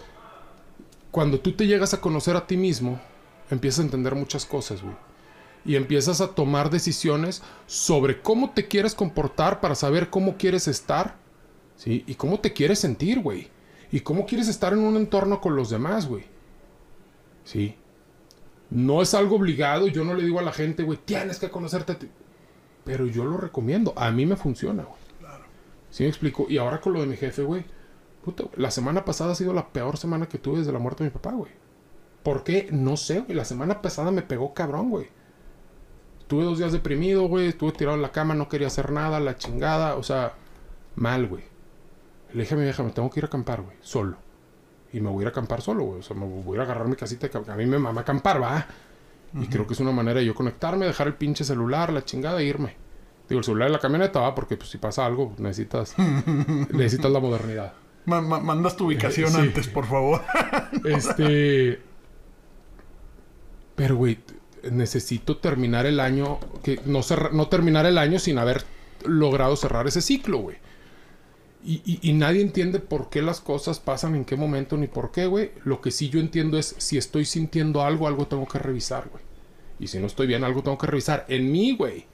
[SPEAKER 2] cuando tú te llegas a conocer a ti mismo, empiezas a entender muchas cosas, güey. Y empiezas a tomar decisiones sobre cómo te quieres comportar para saber cómo quieres estar, ¿sí? Y cómo te quieres sentir, güey. Y cómo quieres estar en un entorno con los demás, güey. ¿Sí? No es algo obligado. Yo no le digo a la gente, güey, tienes que conocerte a ti. Pero yo lo recomiendo. A mí me funciona, güey. ¿Sí me explico? Y ahora con lo de mi jefe, güey. Puta, la semana pasada ha sido la peor semana que tuve desde la muerte de mi papá, güey. ¿Por qué? No sé, güey. La semana pasada me pegó cabrón, güey. Estuve dos días deprimido, güey. Estuve tirado en la cama, no quería hacer nada, la chingada. O sea, mal, güey. Le dije a mi vieja, me tengo que ir a acampar, güey. Solo. Y me voy a ir a acampar solo, güey. O sea, me voy a ir a agarrar mi casita. A mí me mama acampar, va. Y creo que es una manera de yo conectarme, dejar el pinche celular, la chingada e irme. Digo, el celular de la camioneta va porque pues, si pasa algo, necesitas, [laughs] necesitas la modernidad.
[SPEAKER 1] Ma- ma- mandas tu ubicación
[SPEAKER 2] Sí.
[SPEAKER 1] antes, por favor. [laughs]
[SPEAKER 2] Este. Pero, güey, necesito terminar el año. Que no, no terminar el año sin haber logrado cerrar ese ciclo, güey. Y, y- y nadie entiende por qué las cosas pasan, en qué momento, ni por qué, güey. Lo que sí yo entiendo es, si estoy sintiendo algo, algo tengo que revisar, güey. Y si no estoy bien, algo tengo que revisar. En mí, güey.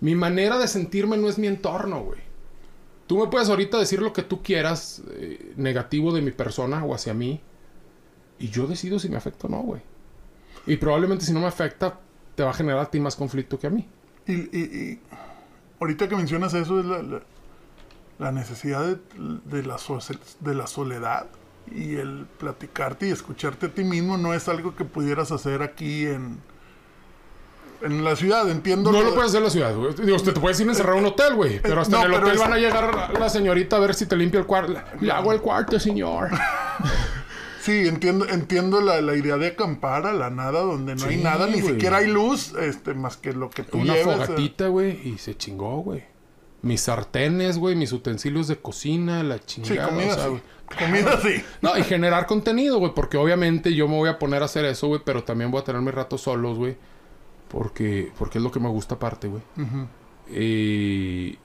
[SPEAKER 2] Mi manera de sentirme no es mi entorno, güey. Tú me puedes ahorita decir lo que tú quieras eh, negativo de mi persona o hacia mí. Y yo decido si me afecta o no, güey. Y probablemente si no me afecta, te va a generar a ti más conflicto que a mí.
[SPEAKER 1] Y, y- y ahorita que mencionas eso es la, necesidad de, la de la soledad y el platicarte y escucharte a ti mismo no es algo que pudieras hacer aquí en, en la ciudad, entiendo.
[SPEAKER 2] No
[SPEAKER 1] lo de-
[SPEAKER 2] puedes hacer en la ciudad, güey. Digo, usted te puedes ir a encerrar a un hotel, güey. Pero hasta
[SPEAKER 1] no,
[SPEAKER 2] en el hotel
[SPEAKER 1] es-
[SPEAKER 2] van a llegar la, señorita a ver si te limpia el cuarto. Le hago el cuarto, señor. [laughs]
[SPEAKER 1] Sí, entiendo, entiendo la, la idea de acampar a la nada donde no hay
[SPEAKER 2] Sí,
[SPEAKER 1] nada, ni
[SPEAKER 2] güey.
[SPEAKER 1] siquiera hay luz, este, más que lo que tú
[SPEAKER 2] Una
[SPEAKER 1] lleves. eh.
[SPEAKER 2] fogatita, güey, y se chingó, güey. Mis sartenes, güey, mis utensilios de cocina, la
[SPEAKER 1] Sí,
[SPEAKER 2] chingada.
[SPEAKER 1] comida
[SPEAKER 2] o sea,
[SPEAKER 1] sí.
[SPEAKER 2] güey.
[SPEAKER 1] Comida sí. [laughs]
[SPEAKER 2] No, y generar contenido, güey, porque obviamente yo me voy a poner a hacer eso, güey, pero también voy a tener mis ratos solos, güey. Porque, porque es lo que me gusta aparte, güey. Eh,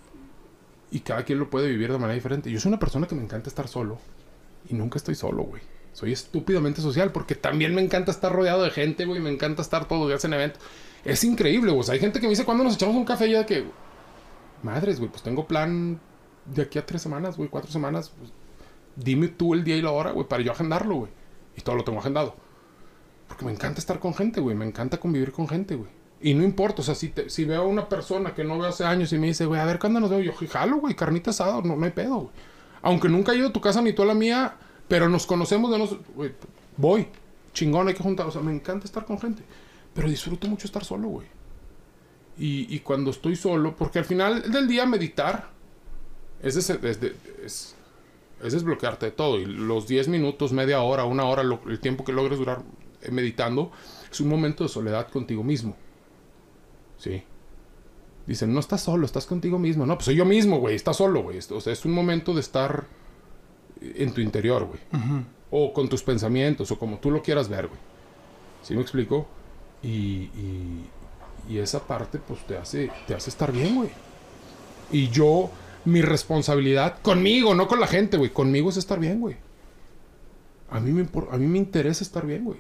[SPEAKER 2] y cada quien lo puede vivir de manera diferente. Yo soy una persona que me encanta estar solo. Y nunca estoy solo, güey. Soy estúpidamente social porque también me encanta estar rodeado de gente, güey. Me encanta estar todos los días en eventos. Es increíble, güey. O sea, hay gente que me dice, ¿cuándo nos echamos un café? Y yo de que... Madres, güey, pues tengo plan de aquí a tres semanas, güey, cuatro semanas. pues, dime tú el día y la hora, güey, para yo agendarlo, güey. Y todo lo tengo agendado. Porque me encanta estar con gente, güey. Me encanta convivir con gente, güey. Y no importa, o sea, si, te- si veo a una persona que no veo hace años y me dice, güey, a ver, ¿cuándo nos veo? Yo, jalo, güey, carnita asada, no, no hay pedo, güey. Aunque nunca he ido a tu casa ni tú a la mía, pero nos conocemos de nos... güey, voy, chingón, hay que juntar. O sea, me encanta estar con gente. Pero disfruto mucho estar solo, güey. Y, y cuando estoy solo, porque al final del día meditar es, des- es es- es desbloquearte de todo. Y los 10 minutos, media hora, una hora, el tiempo que logres durar meditando, es un momento de soledad contigo mismo. Sí. Dicen, no estás solo, estás contigo mismo. No, pues soy yo mismo, güey, estás solo, güey. O sea, es un momento de estar en tu interior, güey. O con tus pensamientos, o como tú lo quieras ver, güey. ¿Sí me explico? Y, y, y esa parte, pues, te hace, te hace estar bien, güey. Y yo, mi responsabilidad, conmigo, no con la gente, güey. Conmigo es estar bien, güey. A mí, me, a mí me interesa estar bien, güey.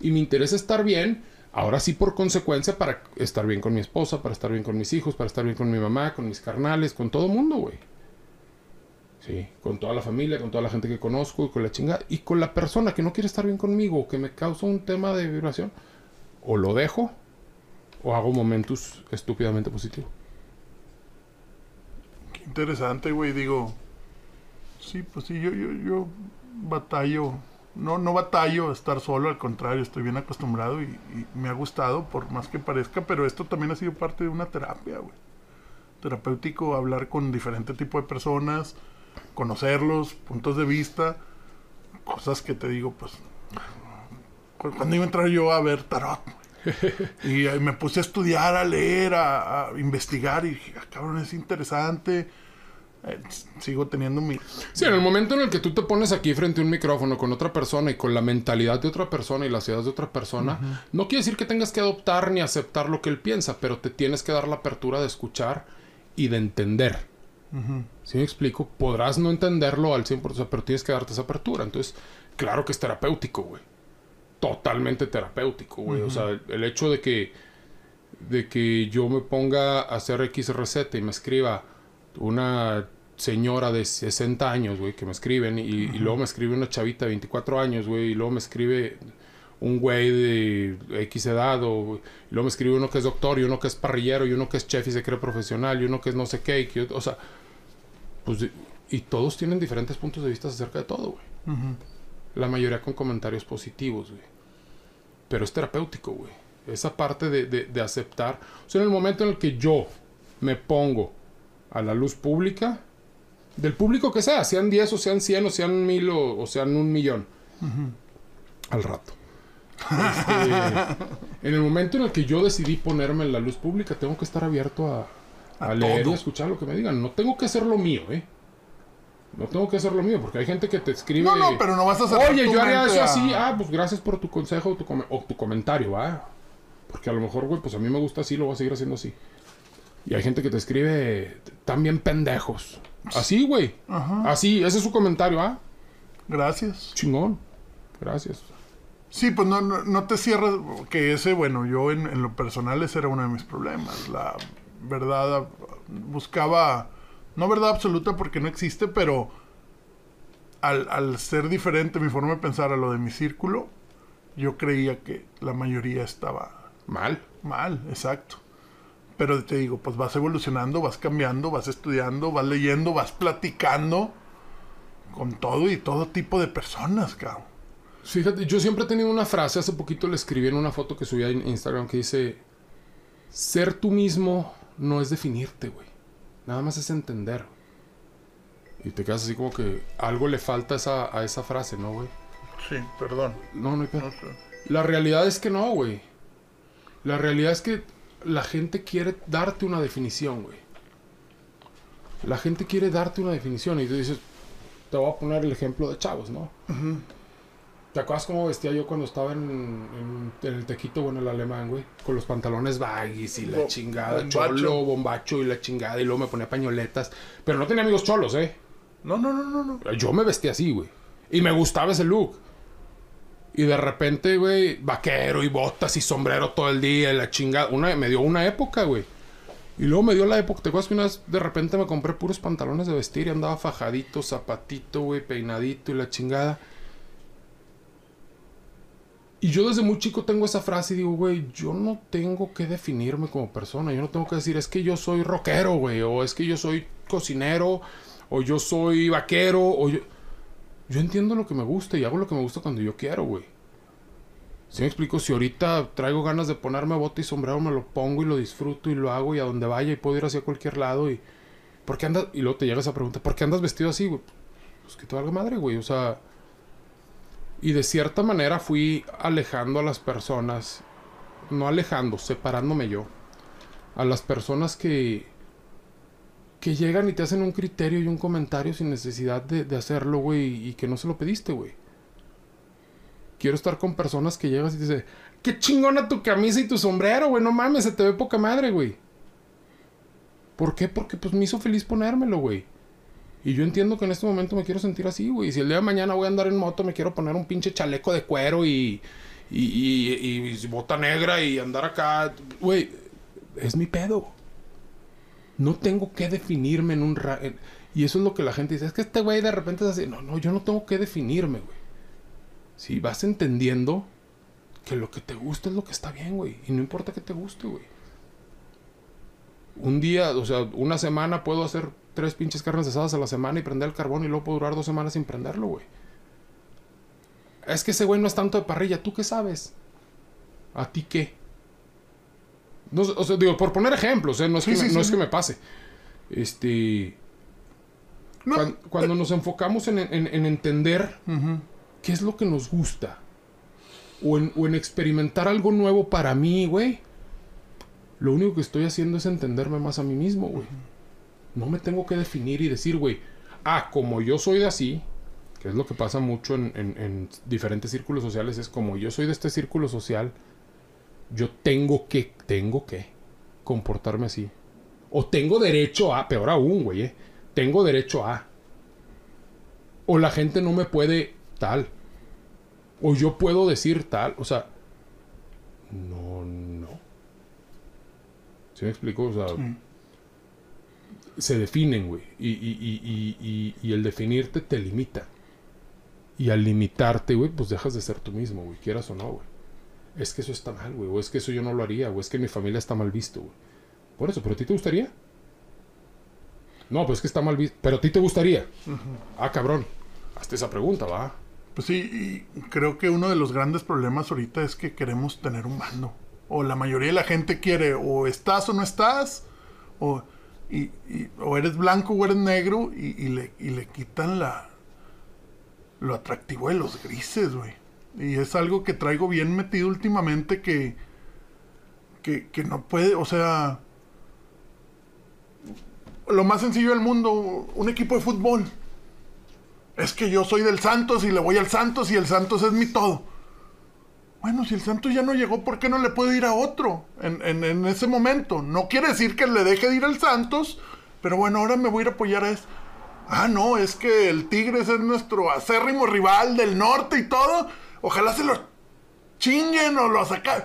[SPEAKER 2] Y me interesa estar bien, ahora sí por consecuencia, para estar bien con mi esposa, para estar bien con mis hijos, para estar bien con mi mamá, con mis carnales, con todo mundo, güey. Sí, con toda la familia, con toda la gente que conozco y con la chingada. Y con la persona que no quiere estar bien conmigo que me causa un tema de vibración, o lo dejo o hago momentos estúpidamente positivos.
[SPEAKER 1] Qué interesante, güey. Digo, sí, pues sí, yo, yo, yo batallo. No, no batallo estar solo, al contrario, estoy bien acostumbrado y, y me ha gustado, por más que parezca, pero esto también ha sido parte de una terapia, güey. Terapéutico, hablar con diferente tipo de personas, conocerlos, puntos de vista, cosas que te digo, pues, cu- cuando iba a entrar yo a ver tarot. [laughs] Y me puse a estudiar, a leer, a, a investigar y dije, "Ah, cabrón, es interesante. Eh, sigo teniendo mi...
[SPEAKER 2] Sí, en el momento en el que tú te pones aquí frente a un micrófono con otra persona y con la mentalidad de otra persona y las ideas de otra persona, no quiere decir que tengas que adoptar ni aceptar lo que él piensa, pero te tienes que dar la apertura de escuchar y de entender. ¿Sí me explico? Podrás no entenderlo al 100%, pero tienes que darte esa apertura. Entonces, claro que es terapéutico, güey. Totalmente terapéutico, güey. O sea, el, el hecho de que, de que yo me ponga a hacer X receta y me escriba una señora de 60 años, güey, que me escriben, y, y luego me escribe una chavita de 24 años, güey, y luego me escribe un güey de X edad, o y luego me escribe uno que es doctor, y uno que es parrillero, y uno que es chef y se cree profesional, y uno que es no sé qué, y que- o sea, pues, y- y todos tienen diferentes puntos de vista acerca de todo, güey. La mayoría con comentarios positivos, güey. Pero es terapéutico, güey. Esa parte de, de- de aceptar. O sea, en el momento en el que yo me pongo a la luz pública, del público que sea, sean 10 o sean 100 o sean 1000 o, o sean un millón, al rato. Este, en el momento en el que yo decidí ponerme en la luz pública, tengo que estar abierto a, a
[SPEAKER 1] A
[SPEAKER 2] leer y a escuchar lo que me digan. No tengo que hacer lo mío, ¿eh? No tengo que hacer lo mío, porque hay gente que te escribe.
[SPEAKER 1] No, no, pero no vas a cerrar
[SPEAKER 2] Oye, yo haría eso
[SPEAKER 1] a-
[SPEAKER 2] así. Ah, pues gracias por tu consejo o tu, come- o tu comentario, ¿va? Porque a lo mejor, güey, pues a mí me gusta así, lo voy a seguir haciendo así. Y hay gente que te escribe también pendejos. Así, güey. Así, ese es su comentario, ¿ah?
[SPEAKER 1] Gracias.
[SPEAKER 2] Chingón. Gracias.
[SPEAKER 1] Sí, pues no, no, no te cierras, que ese, bueno, yo en, en, lo personal ese era uno de mis problemas. La verdad, buscaba, no verdad absoluta porque no existe, pero al, al ser diferente mi forma de pensar a lo de mi círculo, yo creía que la mayoría estaba...
[SPEAKER 2] Mal.
[SPEAKER 1] Mal, exacto. Pero te digo, pues vas evolucionando, vas cambiando, vas estudiando, vas leyendo, vas platicando con todo y todo tipo de personas, cabrón.
[SPEAKER 2] Fíjate, yo siempre he tenido una frase, hace poquito le escribí en una foto que subí en Instagram que dice, ser tú mismo no es definirte, güey. Nada más es entender. Y te quedas así como que algo le falta esa, a esa frase, ¿no, güey?
[SPEAKER 1] Sí, perdón.
[SPEAKER 2] No, no hay pedo. La realidad es que no, güey. La realidad es que la gente quiere darte una definición, güey. La gente quiere darte una definición y tú dices, te voy a poner el ejemplo de chavos, ¿no? ¿Te acuerdas cómo vestía yo cuando estaba en, el tequito, bueno, el alemán, güey? Con los pantalones baggies y la chingada, bombacho. cholo, bombacho y la chingada, y luego me ponía pañoletas. Pero no tenía amigos cholos, ¿eh?
[SPEAKER 1] No, no, no, no, no.
[SPEAKER 2] Yo me vestía así, güey. Y me gustaba ese look. Y de repente, güey, vaquero y botas y sombrero todo el día y la chingada. Una, me dio una época, güey. Y luego me dio la época, ¿te acuerdas que una vez de repente me compré puros pantalones de vestir y andaba fajadito, zapatito, güey, peinadito y la chingada? Y yo desde muy chico tengo esa frase y digo, güey, yo no tengo que definirme como persona. Yo no tengo que decir, es que yo soy rockero, güey, o es que yo soy cocinero, o yo soy vaquero, o yo... Yo entiendo lo que me gusta y hago lo que me gusta cuando yo quiero, güey. Si me explico, si ahorita traigo ganas de ponerme bote y sombrero, me lo pongo y lo disfruto y lo hago y a donde vaya y puedo ir hacia cualquier lado y... ¿Por qué andas? Y luego te llega esa pregunta, ¿por qué andas vestido así, güey? Pues que te valga madre, güey. O sea... Y de cierta manera fui alejando a las personas, no alejando, separándome yo, a las personas que, que llegan y te hacen un criterio y un comentario sin necesidad de, hacerlo, güey, y que no se lo pediste, güey. Quiero estar con personas que llegas y te dicen, qué chingona tu camisa y tu sombrero, güey, no mames, se te ve poca madre, güey. ¿Por qué? Porque pues me hizo feliz ponérmelo, güey. Y yo entiendo que en este momento me quiero sentir así, güey. Si el día de mañana voy a andar en moto, me quiero poner un pinche chaleco de cuero y, y, y, y bota negra y andar acá, güey, es mi pedo no tengo que definirme en un... y eso es lo que la gente dice. Es que este güey de repente es así. No, no, yo no tengo que definirme, güey. Si vas entendiendo que lo que te gusta es lo que está bien, güey. Y no importa que te guste, güey. Un día, o sea, una semana puedo hacer tres pinches carnes asadas a la semana y prender el carbón y luego puedo durar dos semanas sin prenderlo, güey. Es que ese güey no es tanto de parrilla. ¿Tú qué sabes? ¿A ti qué? No, o sea, digo, por poner ejemplos, ¿eh? no, es, que, me, no es que me pase. Este. cuando, nos enfocamos en, entender qué es lo que nos gusta, o en, experimentar algo nuevo para mí, güey, lo único que estoy haciendo es entenderme más a mí mismo, güey. No me tengo que definir y decir, güey, ah, como yo soy de así, que es lo que pasa mucho en, en diferentes círculos sociales, es como yo soy de este círculo social yo tengo que, tengo que comportarme así. O tengo derecho a, peor aún, güey, eh, tengo derecho a. O la gente no me puede tal. O yo puedo decir tal. O sea, no, no. ¿Sí me explico? O sea, se definen, güey. Y, y, y, y, el definirte te limita. Y al limitarte, güey, pues dejas de ser tú mismo, güey, quieras o no, güey es que eso está mal, güey, o es que eso yo no lo haría, o es que mi familia está mal visto, güey. Por eso, ¿pero a ti te gustaría? No, pues es que está mal visto. ¿Pero a ti te gustaría? Ah, cabrón. Hasta esa pregunta, va.
[SPEAKER 1] Pues sí, y creo que uno de los grandes problemas ahorita es que queremos tener un mando. O la mayoría de la gente quiere, o estás o no estás, o, y, o eres blanco o eres negro, y, le, y le quitan la, lo atractivo de los grises, güey. Y es algo que traigo bien metido últimamente que, que, que no puede, o sea, lo más sencillo del mundo, un equipo de fútbol. Es que yo soy del Santos y le voy al Santos y el Santos es mi todo. Bueno, si el Santos ya no llegó, ¿por qué no le puedo ir a otro en, en, en ese momento? No quiere decir que le deje de ir al Santos, pero bueno, ahora me voy a ir a apoyar a eso. Ah, no, es que el Tigres es nuestro acérrimo rival del norte y todo. Ojalá se lo chinguen o lo sacan.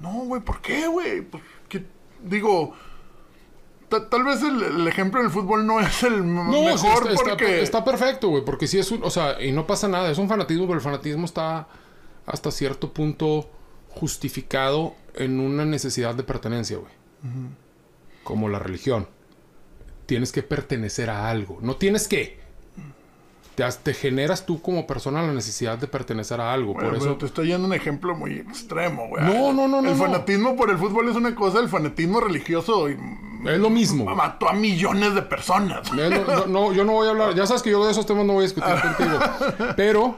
[SPEAKER 1] No, güey, ¿por qué, güey? Pues, que, digo, tal vez el, ejemplo del fútbol no es el mejor
[SPEAKER 2] está,
[SPEAKER 1] porque...
[SPEAKER 2] Está, perfecto, güey, porque si es un... O sea, y no pasa nada, es un fanatismo, pero el fanatismo está hasta cierto punto justificado en una necesidad de pertenencia, güey. Como la religión. Tienes que pertenecer a algo. No tienes que. Te, generas tú como persona la necesidad de pertenecer a algo. por eso...
[SPEAKER 1] te estoy dando un ejemplo muy extremo, güey.
[SPEAKER 2] No, no, no,
[SPEAKER 1] El fanatismo por el fútbol es una cosa, el fanatismo religioso... Es
[SPEAKER 2] lo mismo.
[SPEAKER 1] Mató a millones de personas.
[SPEAKER 2] No, yo no voy a hablar... Ya sabes que yo de esos temas no voy a discutir [laughs] contigo. Pero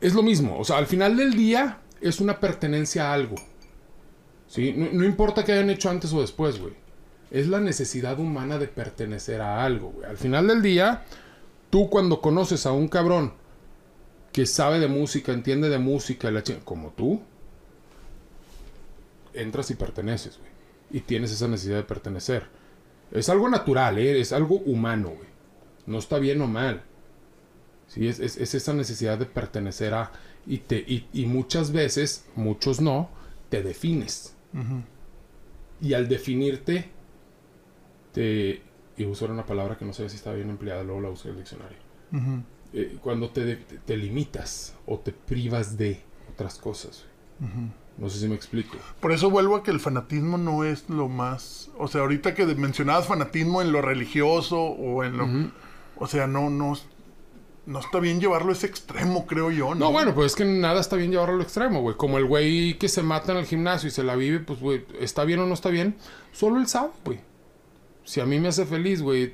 [SPEAKER 2] es lo mismo. O sea, al final del día es una pertenencia a algo. ¿Sí? No, no importa que hayan hecho antes o después, güey. Es la necesidad humana de pertenecer a algo, güey. Al final del día Tú cuando conoces a un cabrón que sabe de música, entiende de música, como tú, entras y perteneces, güey. Y tienes esa necesidad de pertenecer. Es algo natural, ¿eh? es algo humano, güey. No está bien o mal. Sí, es, esa necesidad de pertenecer a... Y, te, y, muchas veces, muchos no, te defines. Y al definirte, te, y usar una palabra que no sé si está bien empleada, luego la usé en el diccionario. Eh, cuando te, te, limitas o te privas de otras cosas. No sé si me explico.
[SPEAKER 1] Por eso vuelvo a que el fanatismo no es lo más... O sea, ahorita que mencionabas fanatismo en lo religioso o en lo... O sea, no, no, no está bien llevarlo a ese extremo, creo yo,
[SPEAKER 2] ¿no? No, bueno, pues es que nada está bien llevarlo al extremo, güey. Como el güey que se mata en el gimnasio y se la vive, pues, güey, está bien o no está bien. Solo él sabe, güey si a mí me hace feliz, güey,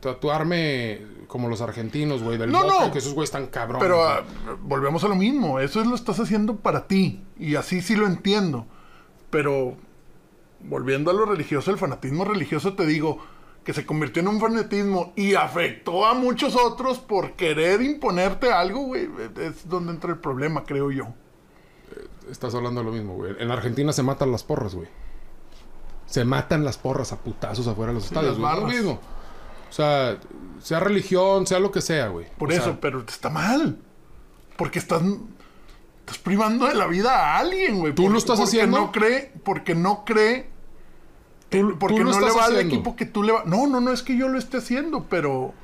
[SPEAKER 2] tatuarme como los argentinos, güey, del
[SPEAKER 1] no, no.
[SPEAKER 2] que esos güeyes están cabrones.
[SPEAKER 1] Pero ah, volvemos a lo mismo, eso es lo estás haciendo para ti y así sí lo entiendo. Pero volviendo a lo religioso, el fanatismo religioso te digo que se convirtió en un fanatismo y afectó a muchos otros por querer imponerte algo, güey, es donde entra el problema, creo yo.
[SPEAKER 2] Eh, estás hablando de lo mismo, güey. En Argentina se matan las porras, güey se matan las porras a putazos afuera de los estadios, güey. Lo mismo. O sea, sea religión, sea lo que sea, güey.
[SPEAKER 1] Por eso, pero está mal. Porque estás, estás privando de la vida a alguien, güey.
[SPEAKER 2] Tú lo estás haciendo.
[SPEAKER 1] No cree, porque no cree. porque no le va al equipo que tú le vas. No, no, no es que yo lo esté haciendo, pero.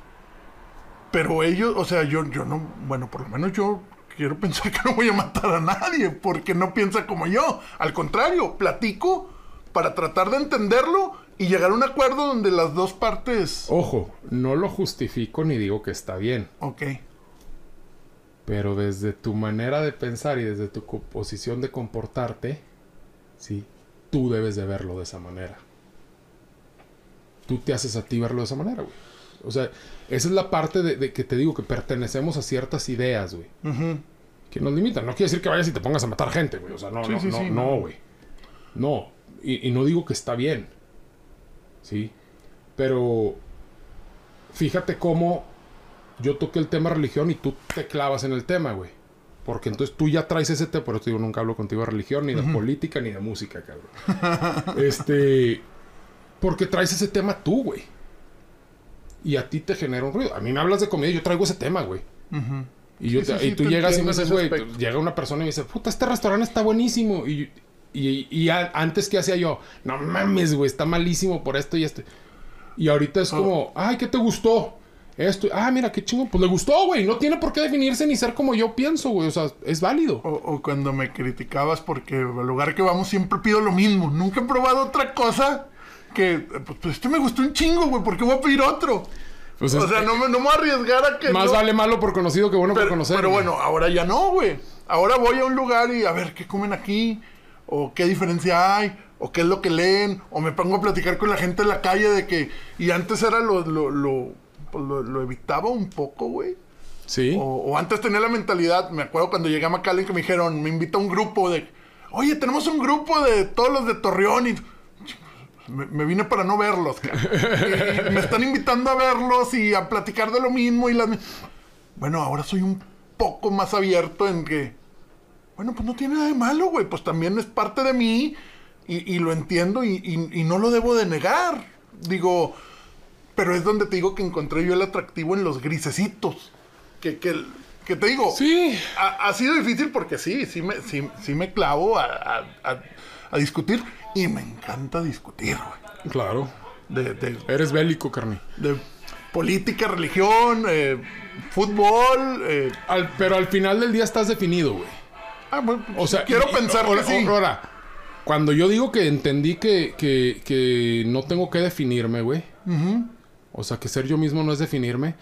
[SPEAKER 1] Pero ellos, o sea, yo, yo no. Bueno, por lo menos yo quiero [laughs] pensar que no voy a matar a nadie porque no piensa como yo. Al contrario, platico para tratar de entenderlo y llegar a un acuerdo donde las dos partes...
[SPEAKER 2] Ojo, no lo justifico ni digo que está bien.
[SPEAKER 1] Ok.
[SPEAKER 2] Pero desde tu manera de pensar y desde tu posición de comportarte, sí, tú debes de verlo de esa manera. Tú te haces a ti verlo de esa manera, güey. O sea, esa es la parte de, que te digo que pertenecemos a ciertas ideas, güey. Que nos limitan. No quiere decir que vayas y te pongas a matar gente, güey. O sea, no, no, no, no, güey. No, y, no digo que está bien. ¿Sí? Pero fíjate cómo yo toqué el tema religión y tú te clavas en el tema, güey. Porque entonces tú ya traes ese tema, por eso digo, nunca hablo contigo de religión, ni de política, ni de música, cabrón. [laughs] este. Porque traes ese tema tú, güey. Y a ti te genera un ruido. A mí me hablas de comida y yo traigo ese tema, güey. Y, yo y tú llegas y me dices, güey, llega una persona y me dice, puta, este restaurante está buenísimo. Y, y, antes, ¿qué hacía yo? No mames, güey, está malísimo por esto y esto. Y ahorita es como, ay, ¿qué te gustó? Esto, ah, mira, qué chingo. Pues le gustó, güey. No tiene por qué definirse ni ser como yo pienso, güey. O sea, es válido.
[SPEAKER 1] O, cuando me criticabas porque al lugar que vamos siempre pido lo mismo. Nunca he probado otra cosa que, pues, pues este me gustó un chingo, güey. ¿Por qué voy a pedir otro? Pues o sea, no me, no me voy a arriesgar a que.
[SPEAKER 2] Más vale malo por conocido que bueno
[SPEAKER 1] por
[SPEAKER 2] conocer.
[SPEAKER 1] Pero bueno, ahora ya no, güey. Ahora voy a un lugar y a ver qué comen aquí o qué diferencia hay, o qué es lo que leen, o me pongo a platicar con la gente en la calle de que, y antes era lo, lo, lo, pues lo, evitaba un poco, güey.
[SPEAKER 2] Sí.
[SPEAKER 1] O, antes tenía la mentalidad, me acuerdo cuando llegué a McAllen que me dijeron, me invita a un grupo de, oye, tenemos un grupo de todos los de Torreón y... Me, vine para no verlos, y, me están invitando a verlos y a platicar de lo mismo y las... Bueno, ahora soy un poco más abierto en que bueno, pues no tiene nada de malo, güey. Pues también es parte de mí y, lo entiendo y, no lo debo de negar. Digo, Pero es donde te digo que encontré yo el atractivo en los grisecitos. Que, que, que te digo,
[SPEAKER 2] Sí.
[SPEAKER 1] ha, ha sido difícil porque sí, sí me, sí, sí me clavo a, a- a- a discutir. Y me encanta discutir, güey.
[SPEAKER 2] Claro.
[SPEAKER 1] De, de,
[SPEAKER 2] Eres bélico, carne.
[SPEAKER 1] de política, religión, eh, fútbol. eh,
[SPEAKER 2] Al- pero al final del día estás definido, güey.
[SPEAKER 1] Ah, bueno,
[SPEAKER 2] O sea,
[SPEAKER 1] quiero
[SPEAKER 2] y-
[SPEAKER 1] pensar
[SPEAKER 2] ahora-
[SPEAKER 1] que sí.
[SPEAKER 2] Ahora, cuando yo digo que entendí que, que, que no tengo que definirme, güey. O sea, que ser yo mismo no es definirme.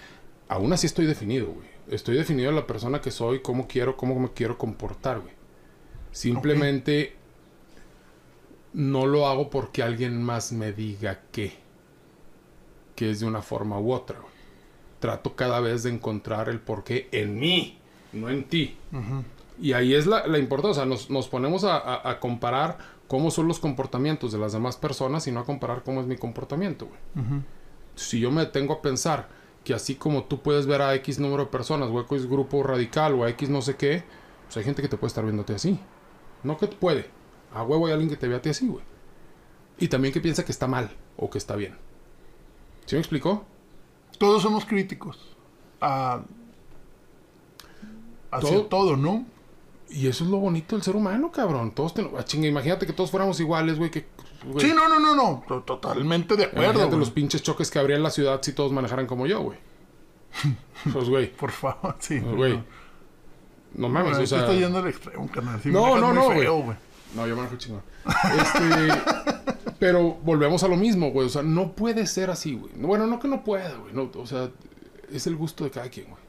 [SPEAKER 2] Aún así estoy definido, güey. Estoy definido de la persona que soy, cómo quiero, cómo me quiero comportar, güey. Simplemente no lo hago porque alguien más me diga que. Que es de una forma u otra, güey. Trato cada vez de encontrar el porqué en mí, no en ti. Y ahí es la, la importancia. O sea, nos, nos ponemos a, a- a comparar cómo son los comportamientos de las demás personas y no a comparar cómo es mi comportamiento, güey. Si yo me detengo a pensar que así como tú puedes ver a X número de personas, o a X grupo radical, o a X no sé qué, pues hay gente que te puede estar viéndote así. No que puede. A huevo hay alguien que te vea a ti así, güey. Y también que piensa que está mal o que está bien. ¿Sí me explicó?
[SPEAKER 1] Todos somos críticos. A, hacia
[SPEAKER 2] Todo-
[SPEAKER 1] todo, ¿no?
[SPEAKER 2] Y eso es lo bonito del ser humano, cabrón. Todos ten- ah, chinga, imagínate que todos fuéramos iguales, güey. Que,
[SPEAKER 1] Sí, no, no, no, no. to- Totalmente de acuerdo. Güey.
[SPEAKER 2] los pinches choques que habría en la ciudad si todos manejaran como yo, güey. [laughs] Pues, güey.
[SPEAKER 1] Por favor, sí.
[SPEAKER 2] pues, Güey. No mames,
[SPEAKER 1] Bueno,
[SPEAKER 2] o sea.
[SPEAKER 1] yendo al extremo,
[SPEAKER 2] No, no, no,
[SPEAKER 1] feo,
[SPEAKER 2] güey. No, yo manejo chingón. Este. [laughs] pero volvemos a lo mismo, güey. O sea, no puede ser así, güey. Bueno, no que no pueda, güey. No, o sea, es el gusto de cada quien, güey.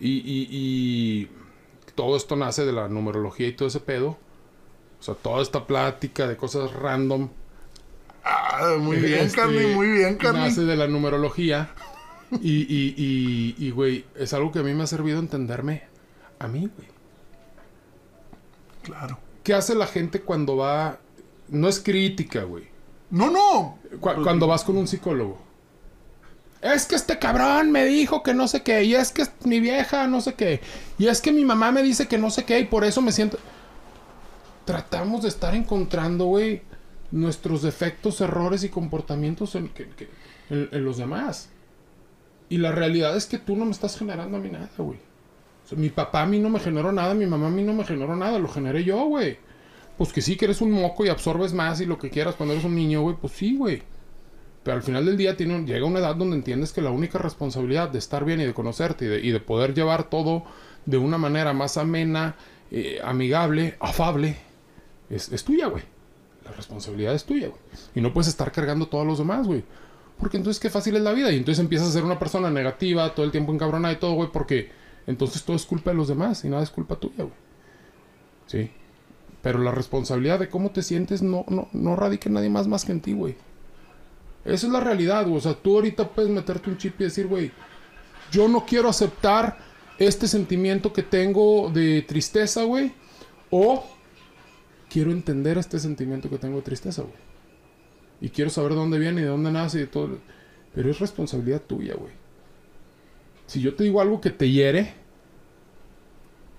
[SPEAKER 2] Y, y, y todo esto nace de la numerología y todo ese pedo. O sea, toda esta plática de cosas random.
[SPEAKER 1] Ah, muy bien,
[SPEAKER 2] Este,
[SPEAKER 1] Carly, muy bien, Carly.
[SPEAKER 2] Nace de la numerología. Y, y, y, y, güey, es algo que a mí me ha servido entenderme a mí, güey.
[SPEAKER 1] Claro.
[SPEAKER 2] ¿Qué hace la gente cuando va? No es crítica, güey.
[SPEAKER 1] No, no.
[SPEAKER 2] Cu- cuando vas con un psicólogo. Es que este cabrón me dijo que no sé qué. Y es que mi vieja no sé qué. Y es que mi mamá me dice que no sé qué. Y por eso me siento... Tratamos de estar encontrando, güey, nuestros defectos, errores y comportamientos en, los demás. Y la realidad es que tú no me estás generando a mí nada, güey. O sea, mi papá a mí no me generó nada, mi mamá a mí no me generó nada, lo generé yo, güey. Pues que sí, que eres un moco y absorbes más y lo que quieras cuando eres un niño, güey, pues sí, güey. Pero al final del día llega una edad donde entiendes que la única responsabilidad de estar bien y de conocerte y de, poder llevar todo de una manera más amena, eh, amigable, afable, es, es tuya, güey. La responsabilidad es tuya, güey. Y no puedes estar cargando todos los demás, güey. Porque entonces qué fácil es la vida. Y entonces empiezas a ser una persona negativa, todo el tiempo encabronada y todo, güey, porque entonces todo es culpa de los demás y nada es culpa tuya, güey. Sí. Pero la responsabilidad de cómo te sientes no, no, no radica en nadie más más que en ti, güey. Esa es la realidad. O sea, tú ahorita puedes meterte un chip y decir, güey, yo no quiero aceptar este sentimiento que tengo de tristeza, güey. O quiero entender este sentimiento que tengo de tristeza, güey. Y quiero saber de dónde viene y de dónde nace y de todo. Pero es responsabilidad tuya, güey. Si yo te digo algo que te hiere,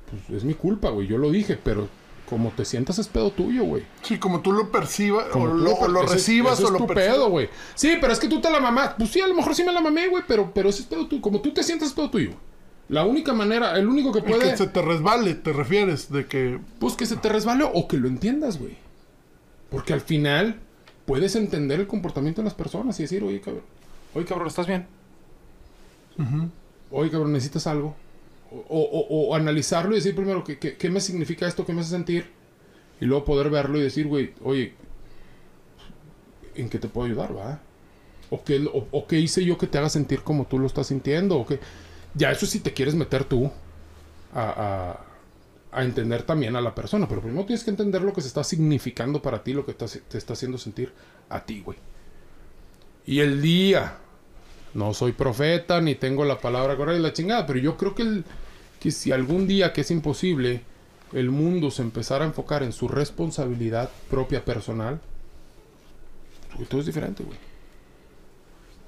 [SPEAKER 2] pues es mi culpa, güey. Yo lo dije, pero como te sientas es pedo tuyo, güey.
[SPEAKER 1] Sí, como tú lo percibas, o lo, o lo
[SPEAKER 2] ese-
[SPEAKER 1] recibas
[SPEAKER 2] ese
[SPEAKER 1] o
[SPEAKER 2] es
[SPEAKER 1] lo
[SPEAKER 2] tu pedo, güey. Sí, pero es que tú te la mamás. Pues sí, a lo mejor sí me la mamé, güey, pero, pero ese es pedo tuyo. Como tú te sientas es pedo tuyo. La única manera, el único que puede,
[SPEAKER 1] que se te resbale, te refieres, de que...
[SPEAKER 2] pues que se te resbale o que lo entiendas, güey. Porque al final puedes entender el comportamiento de las personas y decir, oye, cabrón, oye, cabrón, ¿estás bien? Oye, cabrón, ¿necesitas algo? O, o- analizarlo y decir primero, ¿qué, qué, qué me significa esto? ¿Qué me hace sentir? Y luego poder verlo y decir, güey, oye, ¿en qué te puedo ayudar, va? ¿O qué, o, o qué hice yo que te haga sentir como tú lo estás sintiendo? ¿O qué? Ya eso si te quieres meter tú a, a- a entender también a la persona. Pero primero tienes que entender lo que se está significando para ti, lo que está- te está haciendo sentir a ti, güey. Y el día, no soy profeta ni tengo la palabra correcta y la chingada, pero yo creo que, el- que si algún día, que es imposible, el mundo se empezara a enfocar en su responsabilidad propia personal, güey, todo es diferente, güey.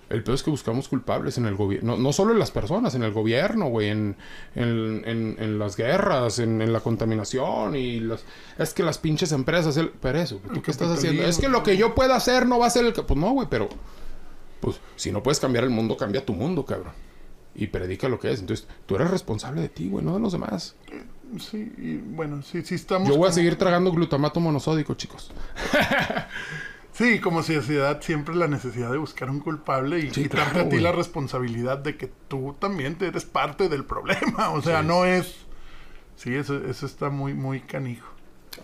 [SPEAKER 2] El peor es que buscamos culpables en el gobierno. No, no solo en las personas, en el gobierno, güey. En, en, en- en las guerras, en, la contaminación y las... Es que las pinches empresas... El, pero eso, ¿tú qué estás haciendo? Es que lo que yo pueda hacer no va a ser el... que- Pues no, güey, pero... Pues si no puedes cambiar el mundo, cambia tu mundo, cabrón. Y predica lo que es. Entonces, tú eres responsable de ti, güey, no de los demás.
[SPEAKER 1] Sí, y bueno, sí, sí estamos...
[SPEAKER 2] Yo voy a seguir tragando glutamato monosódico, chicos. [laughs]
[SPEAKER 1] Sí, como sociedad siempre la necesidad de buscar un culpable y
[SPEAKER 2] Sí,
[SPEAKER 1] quitarte
[SPEAKER 2] claro,
[SPEAKER 1] a ti
[SPEAKER 2] güey.
[SPEAKER 1] la responsabilidad de que tú también te eres parte del problema. [laughs] O sea,
[SPEAKER 2] Sí.
[SPEAKER 1] no es... Sí, eso, eso está muy, muy canijo.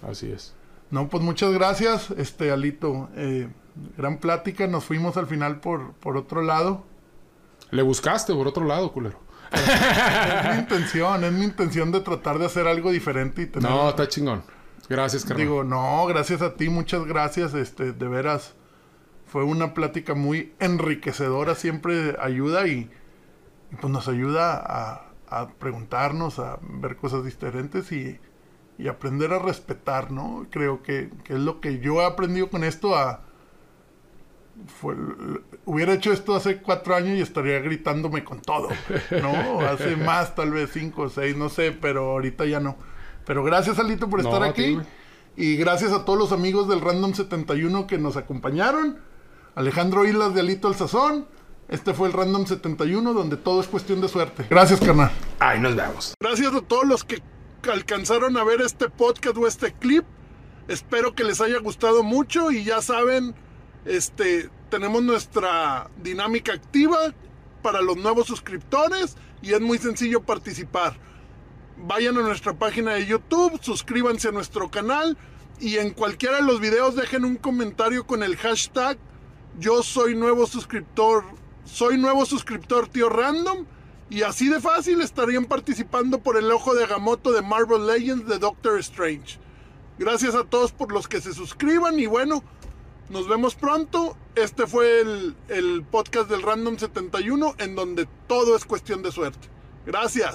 [SPEAKER 2] Así es.
[SPEAKER 1] No, pues muchas gracias, este Alito. Eh, gran plática, nos fuimos al final por, por otro lado.
[SPEAKER 2] Le buscaste por otro lado, culero.
[SPEAKER 1] Es mi intención, es mi intención de tratar de hacer algo diferente y tener...
[SPEAKER 2] No, está chingón. Gracias, carnal.
[SPEAKER 1] Digo, no, gracias a ti, muchas gracias, este, de veras. Fue una plática muy enriquecedora, siempre ayuda y, y, pues nos ayuda a, a preguntarnos, a ver cosas diferentes y, y aprender a respetar, ¿no? Creo que, que es lo que yo he aprendido con esto a... Fue, hubiera hecho esto hace cuatro años y estaría gritándome con todo, ¿no? [laughs] Hace más, tal vez cinco o seis, no sé, pero ahorita ya no. Pero gracias, Alito, por
[SPEAKER 2] No,
[SPEAKER 1] estar aquí. y gracias a todos los amigos del Random 71 que nos acompañaron. Alejandro Islas de Alito al Sazón. Este fue el Random 71, donde todo es cuestión de suerte. Gracias, carnal.
[SPEAKER 2] Ay, nos vemos.
[SPEAKER 1] Gracias a todos los que alcanzaron a ver este podcast o este clip. Espero que les haya gustado mucho y ya saben, este, tenemos nuestra dinámica activa para los nuevos suscriptores y es muy sencillo participar. Vayan a nuestra página de YouTube, suscríbanse a nuestro canal y en cualquiera de los videos dejen un comentario con el hashtag yo soy nuevo suscriptor, soy nuevo suscriptor tío random y así de fácil estarían participando por el ojo de Agamotto de Marvel Legends de Doctor Strange. Gracias a todos por los que se suscriban y bueno, nos vemos pronto. Este fue el, el podcast del Random 71 en donde todo es cuestión de suerte. Gracias.